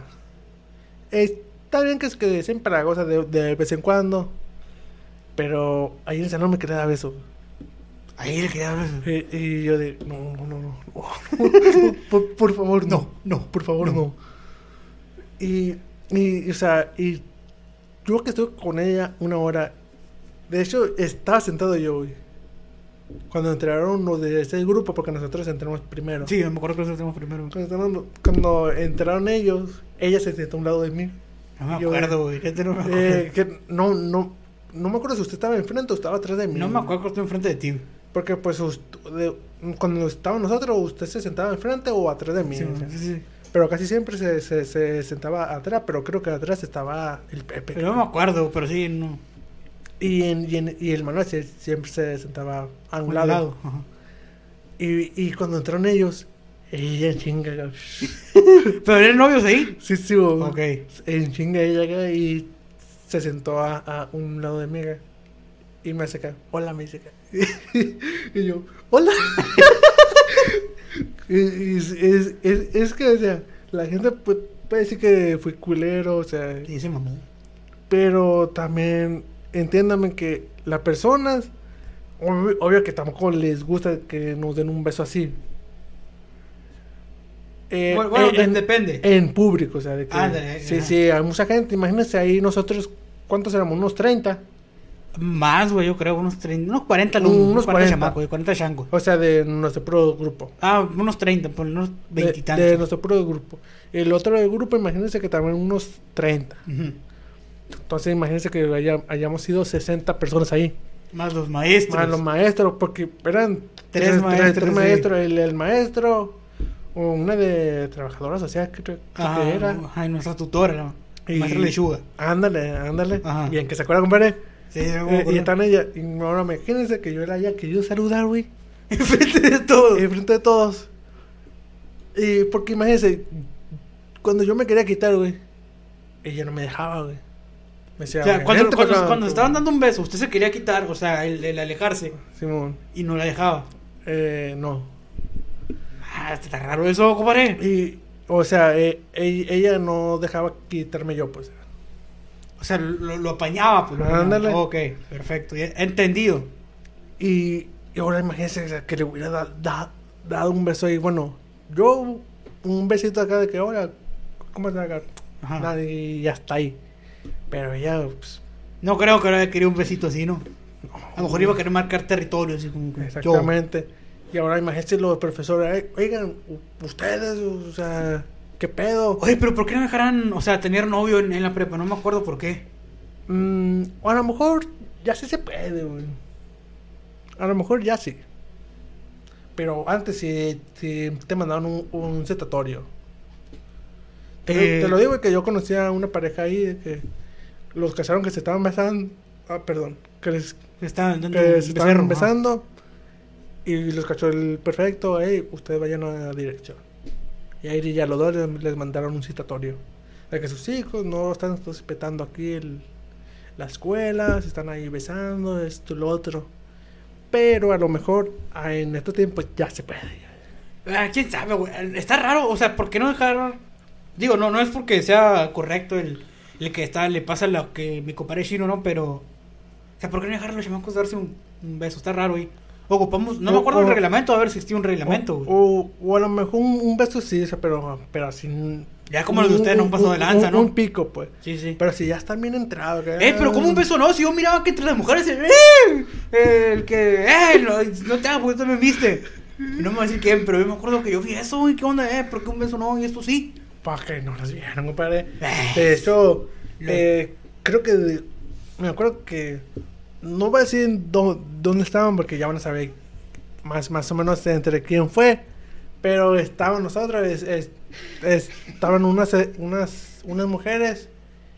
Está bien que es que siempre la goza de, de vez en cuando. Pero ahí en el salón me quería dar beso. Ahí le quería hablar. Y, yo de. No, no, no, no. no, por, por favor, no. No, por favor, no. Y, y, o sea, y yo que estuve con ella una hora. De hecho, estaba sentado yo, güey. Cuando entraron los de ese grupo, porque nosotros entramos primero. Sí, me acuerdo que eso tenemos primero. Cuando entraron, cuando entraron ellos, ella se sentó a un lado de mí. No me acuerdo, güey. No. Eh, no, no, no me acuerdo si usted estaba enfrente o estaba atrás de mí. no me acuerdo que estoy enfrente de ti. Porque pues ust- de- cuando estábamos nosotros, usted se sentaba enfrente o atrás de mí. Sí, o sea. sí, sí. Pero casi siempre se, se, se sentaba atrás, pero creo que atrás estaba el Pepe. Pero no me acuerdo, pero sí, no. Y, en, y, en- y el Manuel siempre se sentaba a un Un lado. Y, y cuando entraron ellos, ella chinga. Pero eran novios ahí. Sí, sí, bo. Ok. En chinga ella acá y se sentó a, a un lado de mí. acá. Y me hace acá, hola, me dice acá. y yo, hola. y, y es, es, es, es que, o sea, la gente pu- puede decir que fui culero, o sea, pero también entiéndame que las personas, obvio, obvio que tampoco les gusta que nos den un beso así. Eh, Bueno, bueno, eh, en, depende. en público, o sea, de que, sí, sí, hay mucha gente, imagínense ahí nosotros, ¿cuántos éramos? Unos 30, Más, güey, yo creo, unos 30, unos 40 Unos alumnos, unos 40 40. chamacos, güey, 40 changos. o sea, de nuestro pro grupo. Ah, unos 30, por unos De, 20 y de tantos. nuestro pro grupo. El otro grupo, imagínense que también unos 30. Ujú. Entonces, imagínense que haya- hayamos sido 60 personas ahí. Más los maestros. Más los maestros, porque eran Tres maestros, sí. maestros, el, el maestro, o una de trabajadora social, Ajá, que era. ajá, y nuestra tutora, ¿no? Y- Maestra Lechuga. Ándale, ándale. Ajá. Bien, que se acuerda, compadre. Sí, Eh, y están ella, y ahora imagínense que yo era ella querido saludar, güey, Enfrente de todo. enfrente de todos. Y porque imagínense, cuando yo me quería quitar, güey, ella no me dejaba, güey. Me decía, O sea, cuando, "Vente cuando, acá". cuando estaban dando un beso, usted se quería quitar, o sea, el, el alejarse, Simón, y no la dejaba. eh, no. Ah, está raro eso, compadre. Y, o sea, eh, ella no dejaba quitarme yo, pues. O sea, lo, lo apañaba, pues. lo. Ándale. Ok, perfecto. Entendido. Y, y ahora imagínense que le hubiera da- da- dado un beso ahí. Bueno, yo un besito acá de que, hola, ¿cómo estás acá? Ajá. Y ya está ahí. Pero ella, pues, No creo que ahora quería un besito así, ¿no? A lo mejor iba a querer marcar territorio, así como que yo. exactamente. Y ahora imagínense los profesores, "Ey, oigan, ustedes, o sea, ¿qué pedo? Oye, pero ¿por qué no me dejaran, o sea, tener novio en, en la prepa? No me acuerdo por qué. Mm, a lo mejor ya sí se puede, güey. A lo mejor ya sí. Pero antes sí, sí te mandaron un, un citatorio. Te, lo- Eh. te lo digo que yo conocía a una pareja ahí que los casaron que se estaban besando. Ah, perdón. Que, les- Se estaban que se becerro, estaban ajá. besando. Y los cachó el perfecto. Hey, ustedes vayan a la dirección. Y ahí ya los dos les, les mandaron un citatorio. De que sus hijos no están respetando aquí el, la escuela, se están ahí besando, esto, lo otro. Pero a lo mejor ah, en estos tiempos ya se puede. Ah, quién sabe, güey. Está raro, o sea, ¿por qué no dejar? Digo, no, no es porque sea correcto el, el que está, le pasa lo que mi compadre chino, ¿no? Pero, o sea, ¿por qué no dejar a los chamacos darse un, un beso? Está raro, güey. Ocupamos, no me acuerdo o- reglamento, a ver si existía un reglamento, o, o, a lo mejor un, un beso sí, pero, pero así. Ya como los de ustedes, no un paso de lanza, ¿no? Un pico, pues. Sí, sí. Pero si ya están bien entrados. que- Eh, pero como un beso no, si yo miraba que entre las mujeres el, ¡eh! el que, eh, no, no te hagas porque tú me viste. No me va a decir quién, pero yo me acuerdo que yo vi eso, y qué onda, eh, ¿por qué un beso no y esto sí? Para que no las vieran, compadre. Eh. De hecho, eh, creo que. me acuerdo que. No voy a decir dó- dónde estaban porque ya van a saber más, más o menos entre quién fue. Pero estaban nosotros, es- es- es- estaban unas, eh, unas, unas mujeres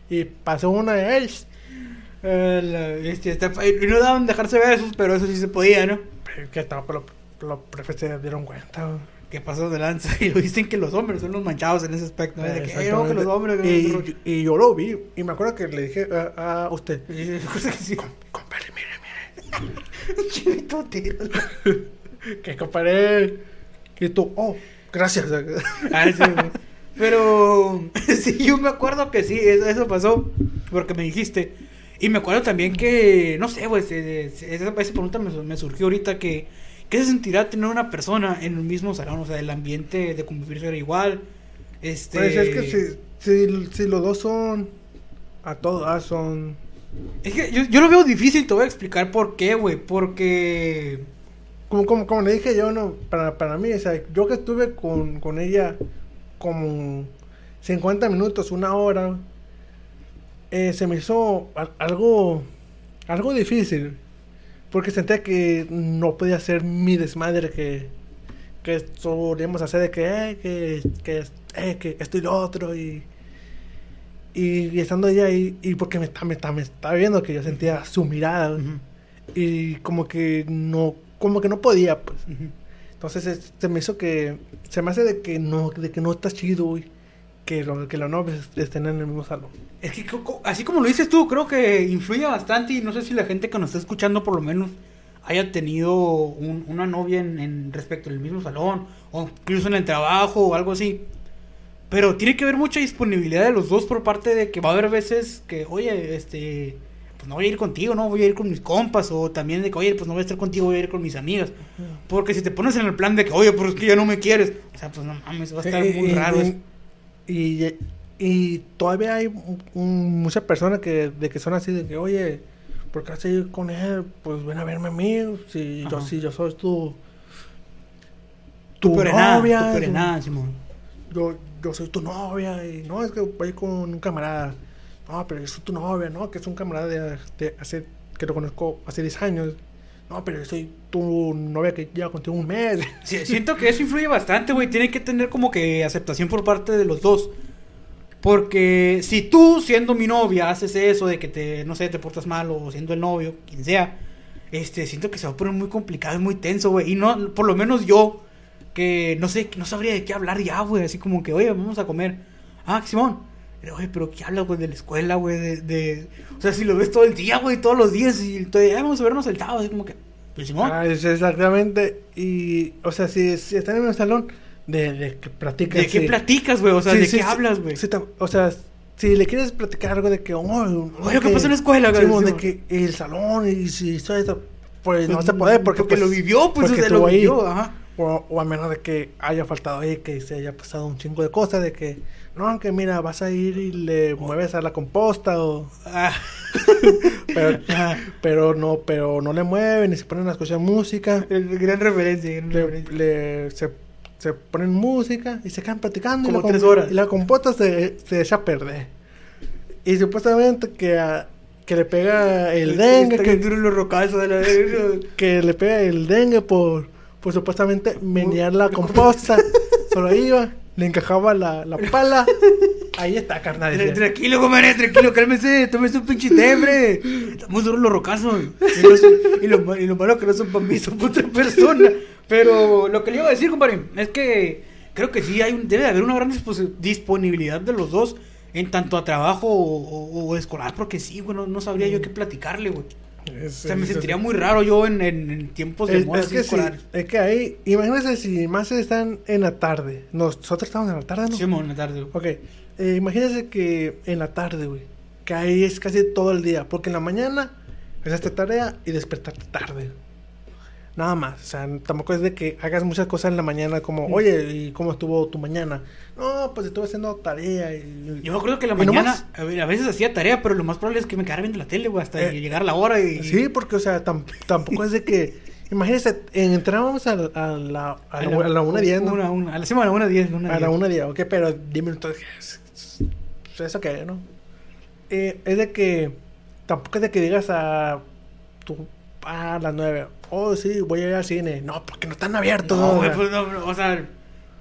y pasó una de ellas. Eh, la- este, está- y no daban dejarse besos, pero eso sí se podía, ¿no? Que estaba, pero los prefes se dieron cuenta. Que pasó de lanza y lo dicen que los hombres son los manchados en ese aspecto. ¿no? De que, "Ay, no, que los hombres. que y, los- y- yo lo vi. Y me acuerdo que le dije a, a usted: Y que sí. Chivito. Que compadre. Y tú, oh, gracias. Sí. Pero sí, yo me acuerdo que sí, eso, eso pasó, porque me dijiste. Y me acuerdo también que, no sé, pues, esa, esa pregunta me, su- me surgió ahorita que, ¿qué se sentirá tener una persona en el mismo salón? O sea, el ambiente de convivir será igual. Este... Pues es que si, si, si los dos son. A todos ah, son. Es que yo, yo lo veo difícil, te voy a explicar por qué, güey. Porque... Como, como, como le dije yo, no, para, para mí, o sea, yo que estuve con, con ella como 50 minutos, una hora, eh, se me hizo al- algo, algo difícil. Porque sentía que no podía hacer mi desmadre que, que solíamos hacer de que, eh, que, que, eh, que esto y lo otro. Y, Y, y estando ella ahí, y porque me, está- me, está- me estaba viendo que yo sentía su mirada, y como que no, como que no podía, pues. Entonces es- se me hizo que, se me hace de que no, de que no está chido, güey, que, lo, que los novios estén en el mismo salón. Es que así como lo dices tú, creo que influye bastante y no sé si la gente que nos está escuchando por lo menos haya tenido un- una novia en, en respecto al mismo salón o incluso en el trabajo o algo así. Pero tiene que haber mucha disponibilidad de los dos por parte de que va a haber veces que, oye, este, pues no voy a ir contigo, no voy a ir con mis compas o también de que, oye, pues no voy a estar contigo, voy a ir con mis amigas. Porque si te pones en el plan de que, oye, pues es que ya no me quieres, o sea, pues no mames, va a estar Eh, muy y- raro. eso. Y, y, y todavía hay muchas personas que, de que son así, de que, oye, ¿por qué vas a ir con él? Pues ven a verme a mí, si yo, si yo soy tu, Tu tu peor en nada, novia, tu peor en tu- nada, Simón. yo, soy tu novia, y no, es que voy con un camarada, no, pero yo soy tu novia, no, que es un camarada de, hace, que lo conozco hace 10 años, no, pero yo soy tu novia que lleva contigo un mes. Siento que eso influye bastante, güey. Tiene que tener como que aceptación por parte de los dos. Porque si tú, siendo mi novia, haces eso de que te, no sé, te portas mal o siendo el novio, quien sea, este, siento que se va a poner muy complicado y muy tenso, güey. Y no, por lo menos yo, que no sé, no sabría de qué hablar ya, güey. Así como que, oye, vamos a comer. Ah, Simón. Pero, Oye, pero ¿qué hablas, güey, de la escuela, güey? De, de... O sea, si lo ves todo el día, güey, todos los días y todavía vamos a vernos el sábado, así como que, pues Simón. Ah, es exactamente, y, o sea, si, si están en un salón, de, de que platican. ¿De qué sí. platicas, güey? O sea, Sí, ¿de sí, qué hablas, güey? o sea, si le quieres platicar algo de que, oh, Oye, ¿qué pasó en la escuela, güey? Simón, de que el salón y si esto, esto, pues no se puede porque, porque pues, lo vivió, pues, porque o sea, lo estuvo ahí. vivió, ajá. O, o a menos de que haya faltado ahí, que se haya pasado un chingo de cosas, de que, no, que mira, vas a ir y le mueves a la composta o... Ah, Pero, Ajá. pero no, pero no le mueven y se ponen a escuchar música. el- gran referencia, gran le, referencia. le- se, se ponen música y se quedan platicando. y Como la com- tres horas. Y la compota se, se echa a perder. Y supuestamente que, a- que le pega el dengue, Está que, de la que le pega el dengue por, por supuestamente menear la composta. Solo iba, le encajaba la, la pala. Ahí está, carnal. Tra-. Tranquilo, compadre, tranquilo, cálmese, tómese un pinche té, hombre. Estamos duros los rocazos. Y, no son- y lo, y lo malo que no son para mí, son para otra persona. Pero lo que le iba a decir, compadre, es que creo que sí hay un- debe de haber una gran disponibilidad de los dos en tanto a trabajo o, o- o escolar, porque sí, güey, no, no sabría yo qué platicarle, güey. Es- O sea, me es- sentiría muy raro yo en, en- en tiempos de moda es que sí, es que ahí, imagínense si más están en la tarde. Nosotros estamos en la tarde, ¿no? Sí, en la tarde, güey. Ok, eh, imagínense que en la tarde, güey, que ahí es casi todo el día, porque en la mañana es esta tarea y despertarte tarde. Nada más, o sea, tampoco es de que hagas muchas cosas en la mañana como, oye, ¿y cómo estuvo tu mañana? No, pues estuve haciendo tarea y... Yo acuerdo que la ¿Y no mañana a, ver, a veces hacía tarea, pero lo más probable es que me quedara viendo la tele, güey, hasta Eh, llegar la hora y... Sí, porque, o sea, tam- tampoco es de que... Imagínense, entrábamos a, la- a la, a la, a la 1.10, ¿no? Una, una, a la semana, una 10, una A la 10. 1.10, ok, pero 10 minutos... es- es- es- ¿Eso qué, no? Eh, es de que... Tampoco es de que digas a... Tu, a las 9, oh, sí, voy a ir al cine. No, porque no están abiertos. No, ¿no? güey, pues no, no, o sea...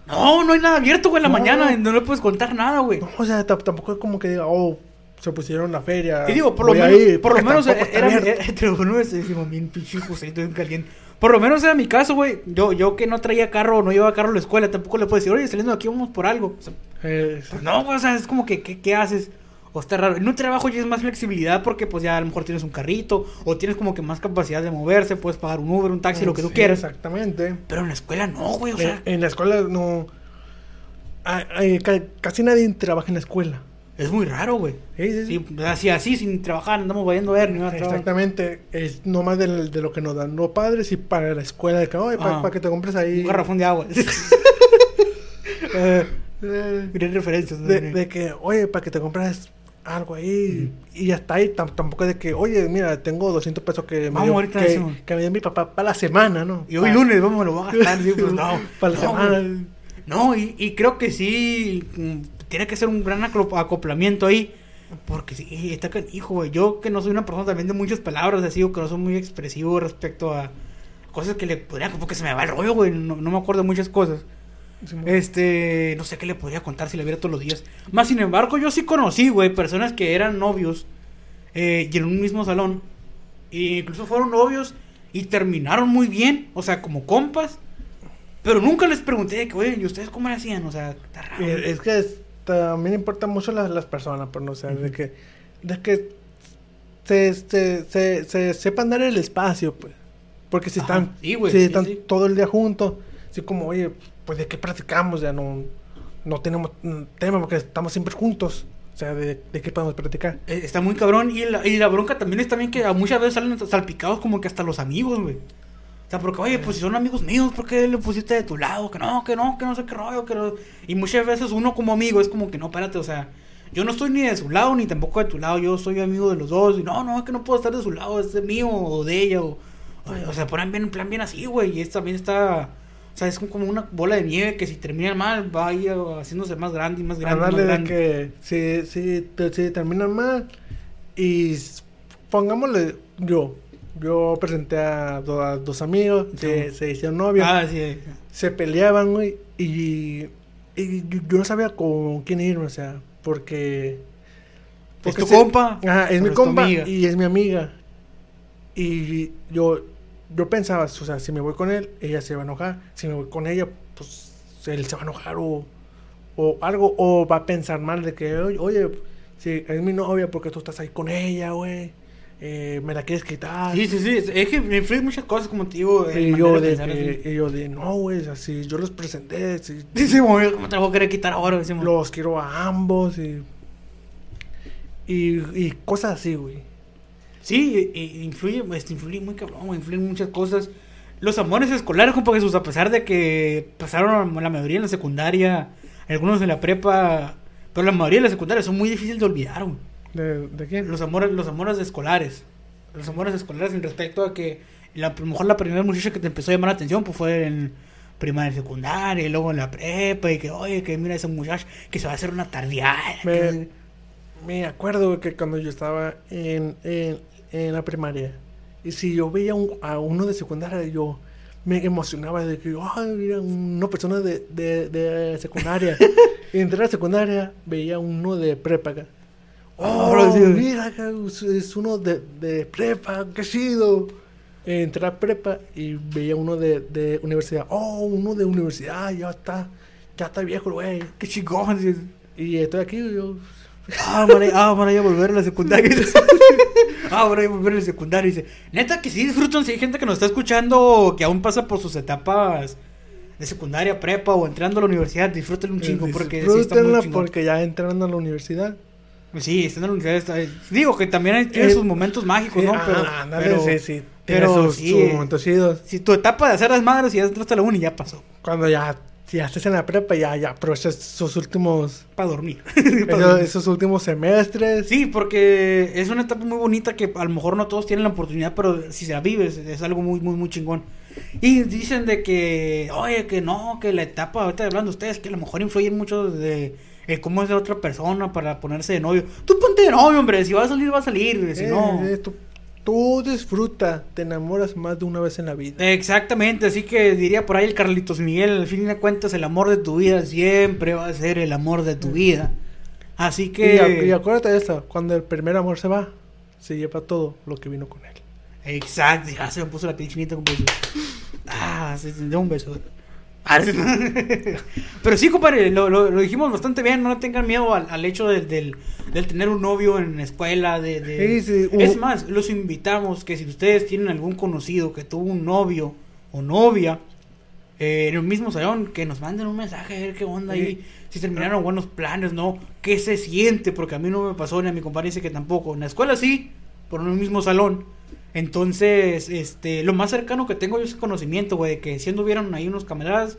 No, no hay nada abierto, güey, en la No. mañana, no le puedes contar nada, güey. No, o sea, tam- tampoco es como que diga, oh, se pusieron la feria. Y digo, por lo menos, ir", por lo menos era, era, te lo juro, ese decimos, bien pinche Joséito, bien caliente. Por lo menos era mi caso, güey. Yo, yo que no traía carro, no llevaba carro a la escuela, tampoco le puedo decir, oye, saliendo de aquí vamos por algo. O sea, Eh, pues no, güey, o sea, es como que, ¿qué, qué haces? O está raro. En un trabajo ya es más flexibilidad porque pues ya a lo mejor tienes un carrito o tienes como que más capacidad de moverse, puedes pagar un Uber, un taxi, lo que tú quieras. Exactamente. Pero en la escuela no, güey, o sea, en, la escuela no. hay- ca- casi nadie trabaja en la escuela. es muy raro, güey. Sí, sí, sí. Sí, así, así, sin trabajar, andamos vayendo a ver ni. Exactamente. Es nomás del- de, lo que nos dan los padres y para la escuela. De que, oye, para, que te compres ahí. Un garrafón de agua. Eh, Eh, referencias. de, de que, oye, para que te compres algo ahí. Y ya está ahí. Tam- tampoco es de que, oye, mira, tengo 200 pesos que me dio, que, que me dio mi papá para la semana, ¿no? Y hoy Pa- lunes, vamos, lo voy a gastar. sí, pues, no, Para la no, semana. No, y, y creo que sí, mm, tiene que ser un gran acoplamiento ahí. Porque sí, está hijo, güey. Yo que no soy una persona también de muchas palabras, así, o que no soy muy expresivo respecto a cosas que le podrían, como que se me va el rollo, güey. No, no me acuerdo de muchas cosas. Sí, Este, no sé qué le podría contar si le viera todos los días. Más sin embargo, yo sí conocí, güey, personas que eran novios eh, y en un mismo salón. E incluso fueron novios y terminaron muy bien, o sea, como compas. Pero nunca les pregunté que, oye, ¿y ustedes cómo le hacían? O sea, está raro. Y güey. es que es- también importan mucho las, las personas, pero no sé, de que, de que se, se, se, se sepan dar el espacio, pues. Porque si Ajá, están, sí, si sí, están todo el día juntos, así como, oye, pues de qué platicamos, ya no, no tenemos mm, tema porque estamos siempre juntos. O sea, de, qué podemos platicar. Eh, Está muy cabrón. Y la, y la bronca también es también que a muchas veces salen salpicados como que hasta los amigos, güey. O sea, porque, oye, pues si son amigos míos, ¿por qué le pusiste de tu lado? Que no, que no, que no sé qué rollo, que no. Y muchas veces uno como amigo es como que no, espérate, o sea, yo no estoy ni de su lado ni tampoco de tu lado, yo soy amigo de los dos. Y no, no, es que no puedo estar de su lado, es mío o de ella. O, o, sea, ponen bien, en plan bien así, güey. Y esto también está. O sea, es como una bola de nieve que si termina mal va a ir haciéndose más grande y más grande. Hablarle de que si, si, si terminan mal y pongámosle yo, yo presenté a, do- a dos amigos, se, se hicieron novios, Ah, sí. se peleaban, güey, y, y yo, yo no sabía con quién irme, o sea, porque... ¿Es tu se- compa? Ajá, es ¿O mi compa y es mi amiga. Y yo, yo pensaba, o sea, si me voy con él, ella se va a enojar. Si me voy con ella, pues él se va a enojar o, o algo. O va a pensar mal de que, oye, si es mi novia porque tú estás ahí con ella, güey. eh, me la quieres quitar. Sí, sí, sí. Es que me influyen muchas cosas, como te digo. y, yo de de, así. y yo de, no, güey, así, yo los presenté, si, Dice, "Oye, ¿cómo te voy a querer quitar ahora? Decimos. los quiero a ambos y, y, y cosas así, güey. Sí, influye, este, influye muy cabrón, influyen muchas cosas. Los amores escolares, compa Jesús, a pesar de que pasaron la mayoría en la secundaria, algunos en la prepa, pero la mayoría de la secundaria son muy difíciles de olvidar, güey. ¿De, de quién? Los amores, los amores escolares. Los amores escolares en respecto a que la, a lo mejor la primera muchacha que te empezó a llamar la atención pues fue en primaria y secundaria y luego en la prepa y que oye que mira ese muchacho que se va a hacer una tardeada. Me- que- Me acuerdo que cuando yo estaba en, en, en la primaria, y si yo veía un- a uno de secundaria, yo me emocionaba de que, ay, mira, una persona de, de, de secundaria. y entré a la secundaria, veía uno de prepa. acá. Oh, Ahora sí. mira, acá es- uno de, de prepa, qué chido. Entré a prepa y veía uno de, de universidad. Oh, uno de universidad, ya está, ya está viejo, güey. Qué chingón. Y estoy aquí, yo, Ah, para, ah, para ya volver a la secundaria. ah, para ya volver a la secundaria. Dice, neta que sí disfrutan. Si hay gente que nos está escuchando que aún pasa por sus etapas de secundaria, prepa o entrando a la universidad, disfruten un chingo porque sí está muy porque ya entrando a la universidad. Sí, estando en la universidad. está- digo que también hay- tiene Eh, sus momentos mágicos, ¿no? Eh, Pero, ah, pero sí, sí. pero sus, sí, sus momentos chidos. si tu etapa de hacer las madres y ya entraste a la uni, ya pasó. Cuando ya, si ya estás en la prepa, ya, ya aprovechas sus últimos, Para dormir. Pa' dormir. esos últimos semestres. Sí, porque es una etapa muy bonita que a lo mejor no todos tienen la oportunidad, pero si se la vives es algo muy, muy, muy chingón. Y dicen de que, oye, que no, que la etapa, ahorita hablando ustedes, que a lo mejor influyen mucho de eh, cómo es la otra persona para ponerse de novio. Tú ponte de novio, hombre, si va a salir, va a salir, si Eh, no... eh, tú, tú disfruta, te enamoras más de una vez en la vida. Exactamente, así que diría por ahí el Carlitos Miguel, al fin de cuentas el amor de tu vida siempre va a ser el amor de tu vida. Así que... y acuérdate de esto, cuando el primer amor se va, se lleva todo lo que vino con él. Exacto, ya se me puso la piel chinita con beso. Ah, se dio un beso. Pero sí, compadre, lo, lo, lo dijimos bastante bien. No tengan miedo al, al hecho del, del, del tener un novio en la escuela. De, de- Sí, sí, Es más, los invitamos que si ustedes tienen algún conocido que tuvo un novio o novia eh, en el mismo salón, que nos manden un mensaje a ver qué onda ahí. Si terminaron buenos planes, ¿no? ¿Qué se siente? Porque a mí no me pasó, ni a mi compadre dice que tampoco. En la escuela sí, por en el mismo salón. Entonces, este, lo más cercano que tengo yo es el conocimiento, güey, de que sí anduvieron ahí unos camaradas,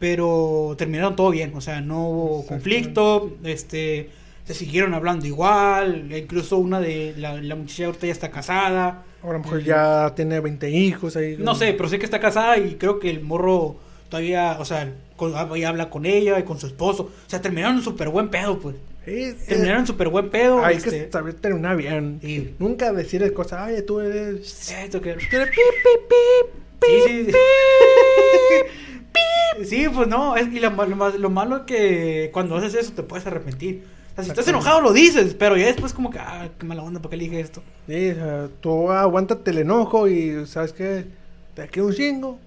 pero terminaron todo bien, o sea, no hubo conflicto, este, se siguieron hablando igual, incluso una de la, la muchacha ahorita ya está casada, A lo mejor ya tiene 20 hijos ahí. no sé, pero sé que está casada y creo que el morro todavía, o sea, con- habla con ella y con su esposo, o sea, terminaron súper buen pedo, pues, Sí, eh, terminaron súper buen pedo, Hay este, que saber terminar bien. Sí. Nunca decirle cosas, oye, tú eres... esto que- tú eres pip, pip, Sí, sí. pip, Sí, pues no, es, y lo, lo lo malo es que cuando haces eso te puedes arrepentir. O sea, si estás enojado lo dices, pero ya después como que, ah, qué mala onda, ¿por qué le dije esto? Sí, o sea, tú aguántate el enojo y sabes que te queda un chingo,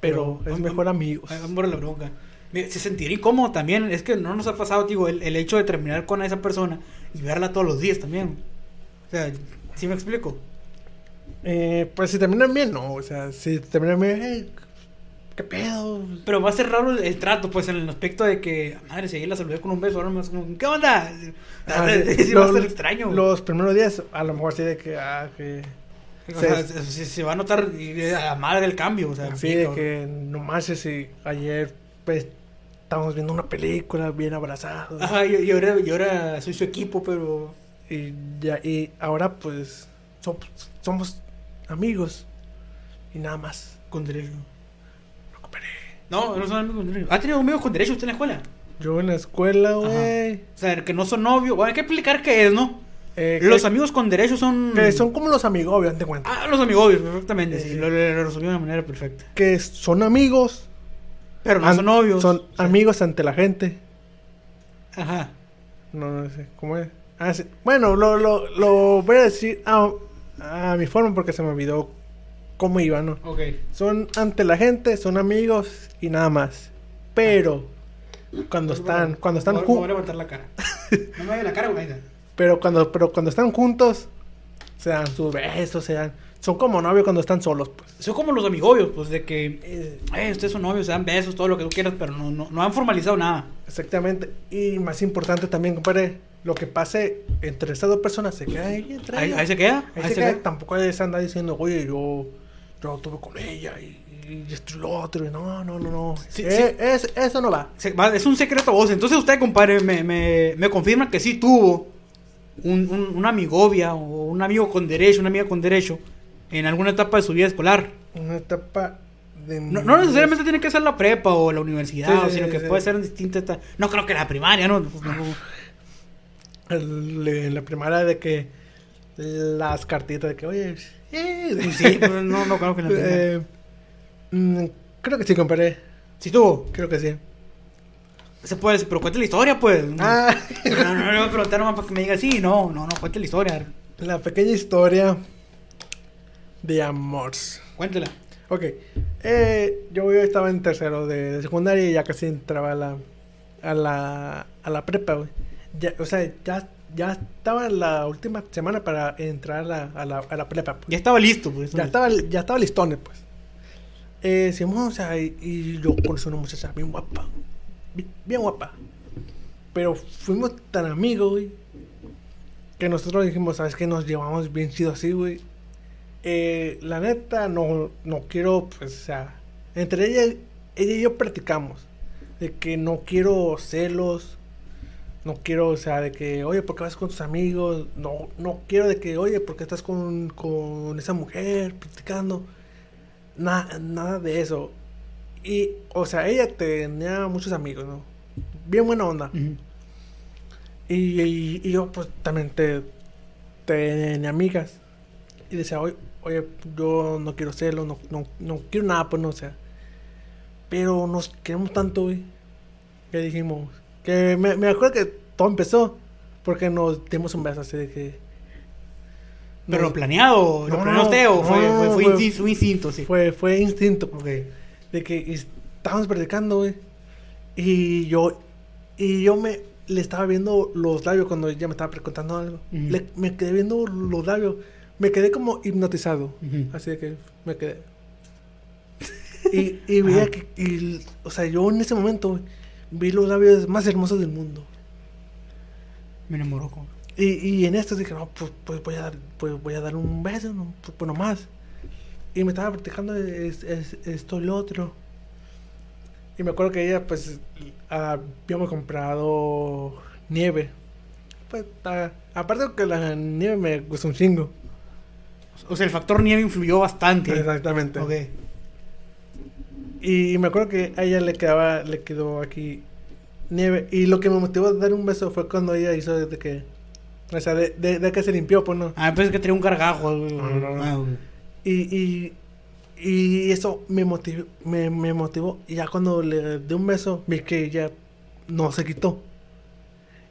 pero, es am- mejor am- amigos. am- amor a la bronca. Se sentiría incómodo también, es que no nos ha pasado, digo, el, el hecho de terminar con esa persona y verla todos los días también. O sea, ¿sí me explico? Eh, pues si terminan bien, no, o sea, si terminan bien, hey, ¿qué pedo? Pero va a ser raro el, el trato, pues, en el aspecto de que, madre, si ayer la saludé con un beso, ahora más como, ¿qué onda? Ah, sí, va a ser extraño. Los primeros días, a lo mejor sí de que, ah, que... O sea, se, se- se va a notar eh, a la madre el cambio, o sea, Sí, de que no manches, si ayer pues estábamos viendo una película bien abrazados. Ajá, y, y ahora, y ahora soy su equipo, pero... Y, ya, y ahora pues somos, somos amigos y nada más. Con derecho. No. No, no son amigos con derecho. ¿Ha tenido amigos con derecho usted en la escuela? Yo en la escuela, güey. O sea, que no son novios. Bueno, hay que explicar qué es, ¿no? eh, Los que- amigos con derecho son... que son como los amigos, obviamente cuenta. Ah, los amigobios, perfectamente, sí. Eh, Lo, lo resolvió de una manera perfecta. Que son amigos. Pero no an- son novios. Son amigos ante la gente. Ajá. No, no sé, ¿cómo es? Ah, sí. Bueno, lo, lo, lo voy a decir a, a mi forma porque se me olvidó cómo iba, ¿no? Ok. Son ante la gente, son amigos y nada más. Pero cuando están, cuando están Voy, voy a juntos, levantar la cara. No me vaya la cara, güey. pero cuando, pero cuando están juntos, se dan sus besos, se dan, son como novios cuando están solos, pues. Son como los amigobios, pues, de que... Eh, eh, ustedes son novios, se dan besos, todo lo que tú quieras, pero no, no, no han formalizado nada. Exactamente. Y más importante también, compadre, lo que pase entre esas dos personas se queda ahí entre Ahí, ahí se queda. Ahí Ahí se se queda. queda. Tampoco se anda diciendo, oye, yo, yo estuve con ella y, y esto y lo otro. Y no, no, no, no. Sí, Eh, es- eso no va. Se- va- Es un secreto a voz. Entonces usted, compadre, me, me, me confirma que sí tuvo un, un- una amigovia o un amigo con derecho, una amiga con derecho en alguna etapa de su vida escolar. Una etapa de... No, no necesariamente tiene que ser la prepa o la universidad, Sí, sí, sino sí, que puede ser en distintas... No creo que la primaria, ¿no? Pues, no. El- en la primaria de que las cartitas de que, oye, sí, Sí, pero no, no creo que la primaria. Eh, mm, creo que sí, compadre. Sí tuvo. Creo que sí. Se puede decir, pero cuente la historia, pues. Ah, No, no, no, le voy a preguntar nomás para que me diga sí, no, no, no, cuente la historia. la pequeña historia de amores. Cuéntela. Ok, eh, yo estaba en tercero de, de secundaria y ya casi entraba a la, a la, a la prepa, güey. Ya, o sea, ya, ya estaba en la última semana para entrar a la, a la, a la prepa. pues. Ya estaba listo, pues. Ya estaba, ya estaba listones, pues. Eh, Simón, o sea, y, y yo conocí una muchacha bien guapa. Bien, bien guapa. Pero fuimos tan amigos, güey. Que nosotros dijimos, ¿sabes qué? Nos llevamos bien chido así, güey. Eh, la neta, no, no quiero, pues, o sea, entre ella, ella y yo practicamos. De que no quiero celos. No quiero, o sea, de que, oye, ¿por qué vas con tus amigos? No, no quiero de que, oye, ¿por qué estás con, con esa mujer practicando? Nada, nada de eso. Y, o sea, ella tenía muchos amigos, ¿no? Bien buena onda. Y- y yo, pues, también te, tenía amigas. Y decía, oye, oye, yo no quiero hacerlo, no, no, no quiero nada, pues, no, o sea. Pero nos queremos tanto, güey. Que dijimos, que me, me acuerdo que todo empezó porque nos dimos un beso así de que... Pero nos- lo planeado, lo No, planeó no, usted o fue, no, fue, fue instinto, fue instinto, sí. Fue, fue instinto, Ok. de que estábamos practicando, güey. Y yo, y yo me le estaba viendo los labios cuando ella me estaba preguntando algo. Ujú. Le- me quedé viendo los labios. Me quedé como hipnotizado. Así de que me quedé. Y, y veía Ajá. que, y, o sea, yo en ese momento vi los labios más hermosos del mundo. Me enamoró. como- Y, y en esto dije, no, pues, pues voy a dar, pues voy a dar un beso, no, pues, pues nomás. Y me estaba practicando es- es- esto y lo otro. Y me acuerdo que ella, pues, ah, habíamos comprado nieve. Pues, ah, aparte que la nieve me gustó un chingo. O sea, el factor nieve influyó bastante. Exactamente. Ok. Y me acuerdo que a ella le quedaba, le quedó aquí nieve. Y lo que me motivó a dar un beso fue cuando ella hizo de que, o sea, de, de- de que se limpió, pues no. Ah, pensé que tenía un gargajo. algo. No, no, no. Ah. Y, y, Y eso me motivó, me, me motivó. Y ya cuando le di un beso, vi que ella no se quitó.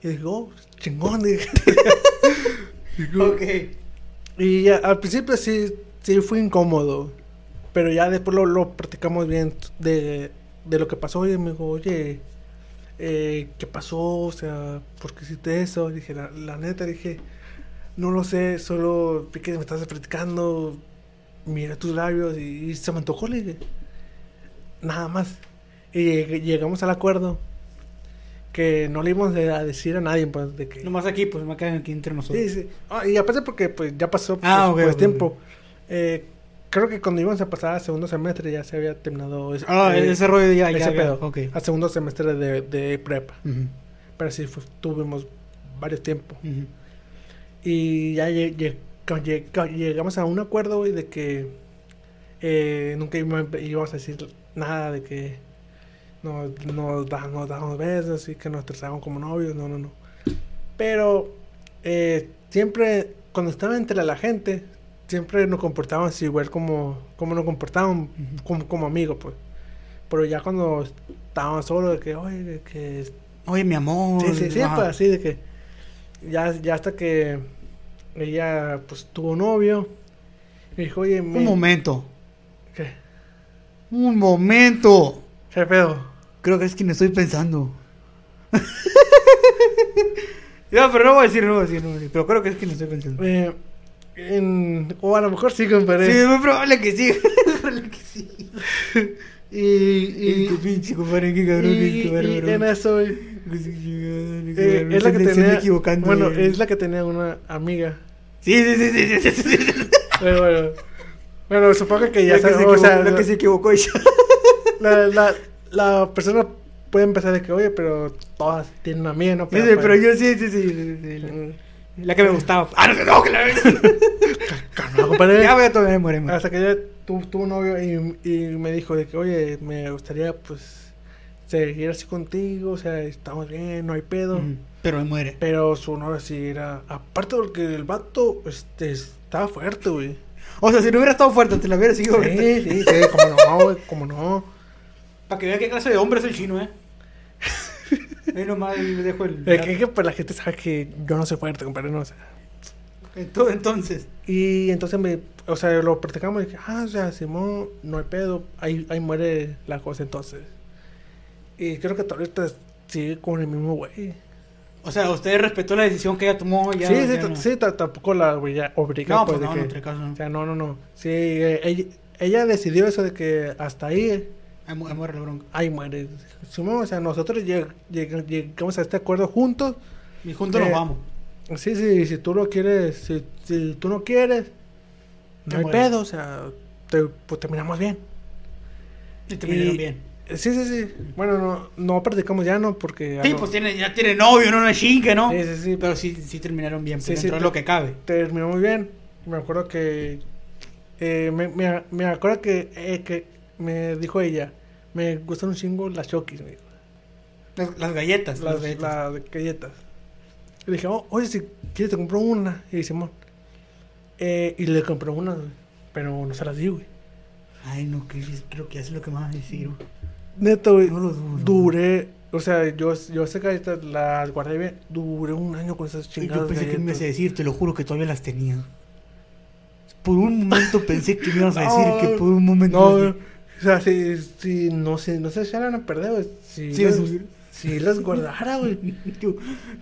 Y dije, oh, chingón. Digo, Ok. Y ya, al principio sí, sí fue incómodo. Pero ya después lo, lo practicamos bien de, de lo que pasó. Y me dijo, oye, eh, ¿qué pasó? O sea, ¿por qué hiciste eso? dije, la, neta, dije, no lo sé, solo vi que me estás practicando. Mira tus labios y, se me antojó, le dije. Nada más. Y lleg- llegamos al acuerdo que no le íbamos a decir a nadie, pues, de que... Nomás aquí, pues me quedan aquí entre nosotros. Sí, sí. Ah, y aparte porque pues ya pasó pues, Ah, ok, pues, ok, tiempo. Eh, creo que cuando íbamos a pasar a segundo semestre ya se había terminado ese, Ah, eh, ese rollo ya, ese ya. pedo. Ok. A segundo semestre de, de prepa. Pero sí fue- tuvimos varios tiempos. Y ya llegamos a un acuerdo güey, de que eh, nunca íbamos a decir nada de que nos, nos, nos damos besos y que nos tratábamos como novios. No, no, no. Pero eh, siempre, cuando estaba entre la gente, siempre nos comportábamos igual como, como nos comportábamos como, como amigos, pues. Pero ya cuando estábamos solos, de que, oye, de que Oye, mi amor. Sí, sí, sí, pues así de que ya, ya hasta que ella pues tuvo novio, me dijo, oye, me... Un momento. ¿Qué? Un momento. ¿Qué pedo? Creo que es quien estoy pensando. ya, pero no voy a decir, no voy a decir, no voy a decir. Pero creo que es quien estoy pensando. Eh, en- o a lo mejor sí, compadre. Sí, es muy probable que sí. Es probable que sí. y, y, Este pinche compadre, qué cabrón, y- qué y bárbaro. en eso, eh, es la que tenía, equivocando. bueno, eh. es la que tenía una amiga. Sí, sí, sí, sí, sí, sí, sí. Bueno, bueno, bueno, supongo que ya La que se sabe, o sea, equivocó- la que se equivocó ella. la, la, la persona puede empezar de que, oye, pero todas tienen una amiga, ¿no? Sí, sí, pero yo sí, sí, sí. sí, sí, la-. La que me gustaba. Ah, no, no, que la compadre. Ya, voy a tomar, muere. Hasta que ella tu- tuvo un novio y, y me dijo de que, oye, me gustaría pues seguir así contigo, o sea, estamos bien, no hay pedo. Pero me muere. Pero su novio sí era, aparte porque el vato este, estaba fuerte, güey. O sea, si no hubiera estado fuerte, te la hubiera seguido. Sí, sí, sí, como no, güey, como no. Para que vean qué clase de hombre es el chino, ¿eh? Ahí nomás dejo el. Es que, que, pues, la gente sabe que yo no soy fuerte, compadre, no, o sea. Ento- Entonces, Y entonces me, o sea, lo practicamos y dije, ah, o sea, Simón, no hay pedo, ahí, ahí muere la cosa entonces. Y creo que ahorita sigue con el mismo güey. o sea, usted respetó la decisión que ella tomó. Ya, sí, sí, ya no. sí, ta- tampoco la obliga, obliga, No, pues, pues de no, que- en otro caso no. O sea, no, no, no. Sí, eh, ella, ella decidió eso de que hasta ahí, Ahí mu- ahí muere la bronca. ahí muere. Simón, o sea, nosotros lleg- lleg- llegamos a este acuerdo juntos. Y juntos Eh, nos vamos. Sí, sí, si tú lo quieres, si, si tú no quieres, no hay mueres. pedo, o sea, te- pues terminamos bien. Y terminaron y- bien. Sí, sí, sí. Bueno, no, no practicamos ya, ¿no? Porque... Sí, no- pues tiene, ya tiene novio, no una chinga, ¿no? Sí, sí, sí. Pero sí, sí terminaron bien, pues, Sí, sí, dentro de te- lo que cabe. terminó muy bien. Me acuerdo que. eh, me, me, me acuerdo que, eh, que me dijo ella: Me gustan un chingo las chokis, me dijo. Las, las galletas. Las, Las, galletas. las galletas. Y le dije: oh, Oye, si quieres, te compro una. Y dice: Simón. Eh, y le compré una, güey, pero no se las di, güey. Ay, no, que creo que ya sé lo que me vas a decir. güey. Neto, güey. No. Duré. O sea, yo, yo esas galletas las guardé bien. Duré un año con esas chingadas. Yo pensé que me ibas a decir, te lo juro que todavía las tenía. Por un momento pensé que me ibas a decir No, que por un momento. No, o sea, si, si no se, no se echaran a perder, güey. Si, Sí, si las guardara, güey.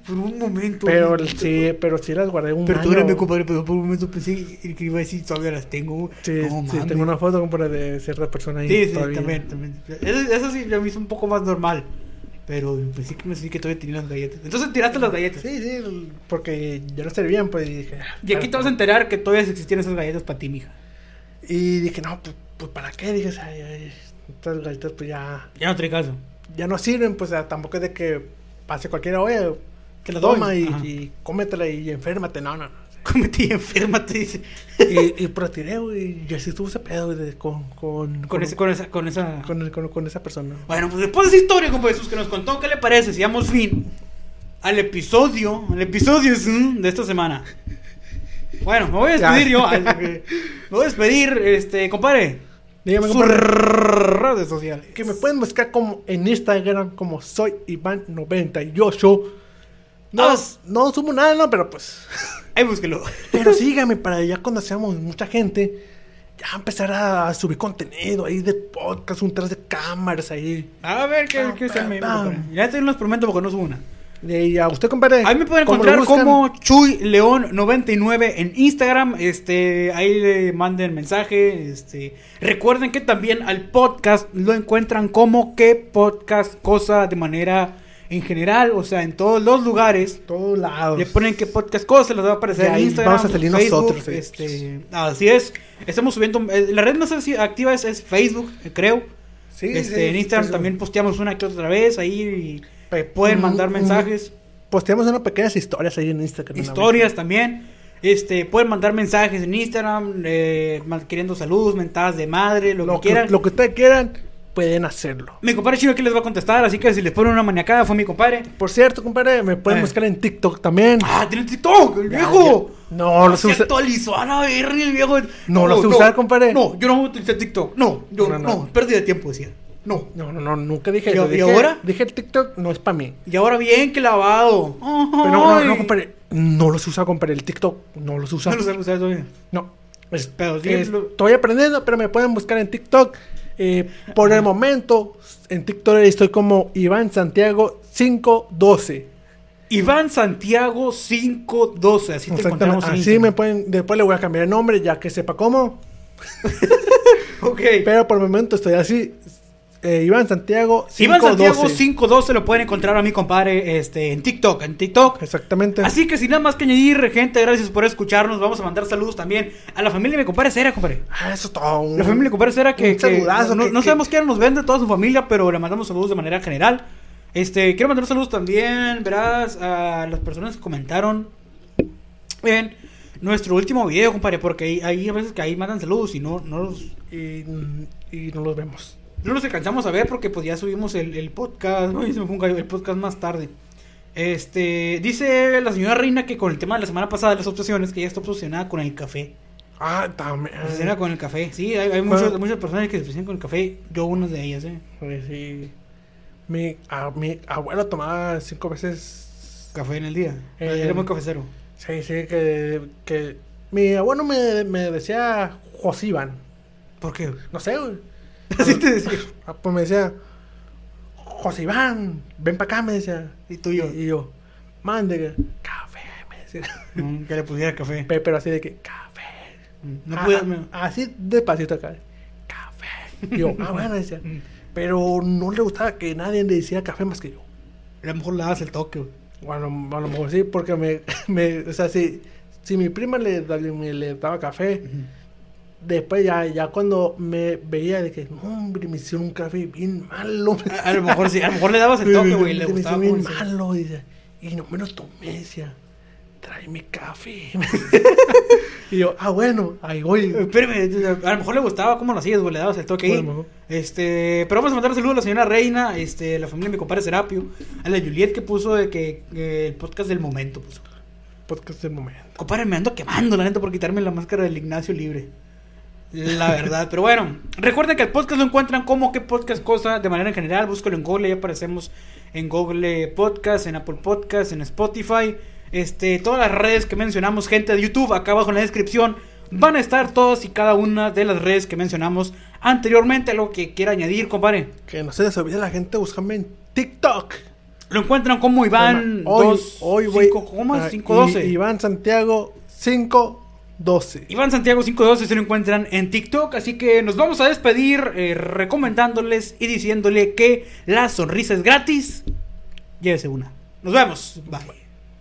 Por un momento. Pero güey, sí, pero sí las guardé un Perdóname, año. compadre, pero por un momento pensé que iba a decir todavía las tengo. Sí, No, sí, tengo una foto compadre, de cierta persona ahí. Sí, sí, todavía. también, también. Eso, eso sí, me hizo un poco más normal. Pero pensé que me decía que todavía tenía las galletas. Entonces tiraste las galletas. Sí, sí, porque ya no servían, pues. Y dije, ah, Y aquí te vas a enterar que todavía existían esas galletas para ti, mija. Y dije, no, pues, pues ¿para qué? Dije, ay, ay, estas galletas, pues ya, Ya no trae caso. ya no sirven, pues tampoco es de que pase cualquiera, oye, Que doy. toma y, cómetela y enférmate. No, no, no. Cómete y enférmate, dice. y, y pero tiré, güey, y así estuvo ese pedo, güey, con, con, Con, ese, con esa. Con esa... con, el- con- con esa persona. Bueno, pues después de esa historia, compa Jesús, que nos contó, ¿qué le parece? Si damos fin al episodio, al episodio mm, de esta semana. Bueno, me voy a despedir yo. Me voy a despedir, este, compadre. Dígame, sus redes sociales. Que me pueden buscar como en Instagram como soy Iván98. No, Ah. no subo nada, no, pero pues. Ahí búsquelo. Pero síganme para ya cuando seamos mucha gente, ya empezar a subir contenido ahí de podcast, un tras de cámaras ahí. A ver qué, qué se me Pam. Ya te los prometo porque no subo una. Y a usted, compadre. Ahí me pueden ¿cómo lo encontrar como Chuy León 99 en Instagram. Este, ahí le manden mensaje. Este, recuerden que también al podcast lo encuentran como que podcast cosa de manera en general, o sea, en todos los lugares. Todos lados. Le ponen que podcast cosa, les va a aparecer en Instagram, vamos a salir Facebook, nosotros, sí. este, así es. Estamos subiendo eh, la red más activa es, es Facebook, eh, creo. Sí, este, sí, en Instagram también posteamos una que otra vez ahí y Pueden mandar mm, mensajes. Posteamos unas pequeñas historias ahí en Instagram. historias también. Este, pueden mandar mensajes en Instagram, eh, queriendo saludos, mentadas de madre, lo, Lo que quieran. lo que ustedes quieran, pueden hacerlo. Mi compadre chino aquí les va a contestar, así que si les ponen una maniacada fue mi compadre. Por cierto, compadre, me pueden Eh. buscar en TikTok también. Ah, tiene TikTok, el viejo. ya. No, lo sé se usar. actualizó a la verga el viejo. No lo sé usar, compadre. No, yo no voy a utilizar TikTok. No, yo no, No, no. pérdida de tiempo decía. No. No, no, no, nunca dije ¿Y- eso. y Dije, ahora? Dije el TikTok no es para mí. Y ahora bien que lavado. Pero no, Ay. no, compadre. No los usa, compadre. El TikTok no los usa. No lo sé usar todavía. No. Es- Pero sí, es- lo- Estoy aprendiendo, pero me pueden buscar en TikTok. Eh, por el momento, en TikTok estoy como Iván Santiago 512. Iván Santiago 512, así te encontramos en Así me pueden. Después le voy a cambiar el nombre ya que sepa cómo. Ok. Pero por el momento estoy así. Eh, Iván Santiago 512. Iván Santiago 512 lo pueden encontrar a mi compadre este, en TikTok, en TikTok. Exactamente. Así que sin nada más que añadir, gente, gracias por escucharnos. Vamos a mandar saludos también a la familia de mi compadre Cera, compadre. Ah, eso es todo. un- La familia de compadre Cera que, que no, que- no que- sabemos quién nos vende, toda su familia, pero le mandamos saludos de manera general. Este, quiero mandar saludos también, verás, a las personas que comentaron en nuestro último video, compadre, porque hay, hay a veces que ahí mandan saludos y no, no los, Y, y no los vemos. No los alcanzamos a ver porque pues ya subimos el, el podcast, se me fue un gallo, el podcast más tarde. Este, dice la señora Reina que con el tema de la semana pasada de las obsesiones, que ella está obsesionada con el café. Ah, también. Obsesiona con el café. Sí, hay, hay muchos- muchas personas que se obsesionan con el café. Yo una de ellas, eh. Pues sí. Mi, a, mi abuelo tomaba cinco veces. Café en el día. Eh, Era muy cafecero. Sí, sí, que, que mi abuelo me, me decía Josíban. ¿Por qué? No sé, güey. Así te decía. Ah, Pues me decía, Josíban, ven para acá, me decía. Y tú y yo. Y yo, mande café, me decía. Mm, que le pusiera café. Pe- Pero así de que, café. Mm, No Ah, pude. ah, me- Así despacito acá. Café. Y yo, ah, bueno, decía. Mm. Pero no le gustaba que nadie le decía café más que yo. A lo mejor le das el toque, güey. Bueno, a lo mejor sí, porque me, me o sea, si, si mi prima le, le, le daba café, después ya, ya cuando me veía de que, no, hombre, me hicieron un café bien malo. A, a lo mejor sí. A lo mejor le dabas el toque, güey. y Le me gustaba. hicieron bien malo, dice. Y no me lo tomé, decía, tráeme café. y yo, ah, bueno, ahí voy. Espérame, a lo mejor le gustaba cómo lo hacías, güey. Le dabas el toque ahí. Este, pero vamos a mandar saludos a la señora Reina, este, la familia de mi compadre Serapio, a la Juliet que puso de que eh, el podcast del momento, puso. Podcast del momento. Compadre, me ando quemando, la neta, por quitarme la máscara del Ignacio libre. La verdad, pero bueno, recuerden que el podcast lo encuentran como que podcast cosa de manera en general, búscalo en Google, ya aparecemos en Google Podcast, en Apple Podcast, en Spotify, este, todas las redes que mencionamos, gente de YouTube, acá abajo en la descripción, van a estar todas y cada una de las redes que mencionamos anteriormente, algo que quiera añadir, compadre. Que no se les olvide la gente buscarme en TikTok. Lo encuentran como Iván hoy, 2, hoy voy. ¿cómo es? ah, 512. I- Iván Santiago 512. Iván Santiago 512 se lo encuentran en TikTok, así que nos vamos a despedir eh, recomendándoles y diciéndole que la sonrisa es gratis. Llévese una. Nos vemos. Bye.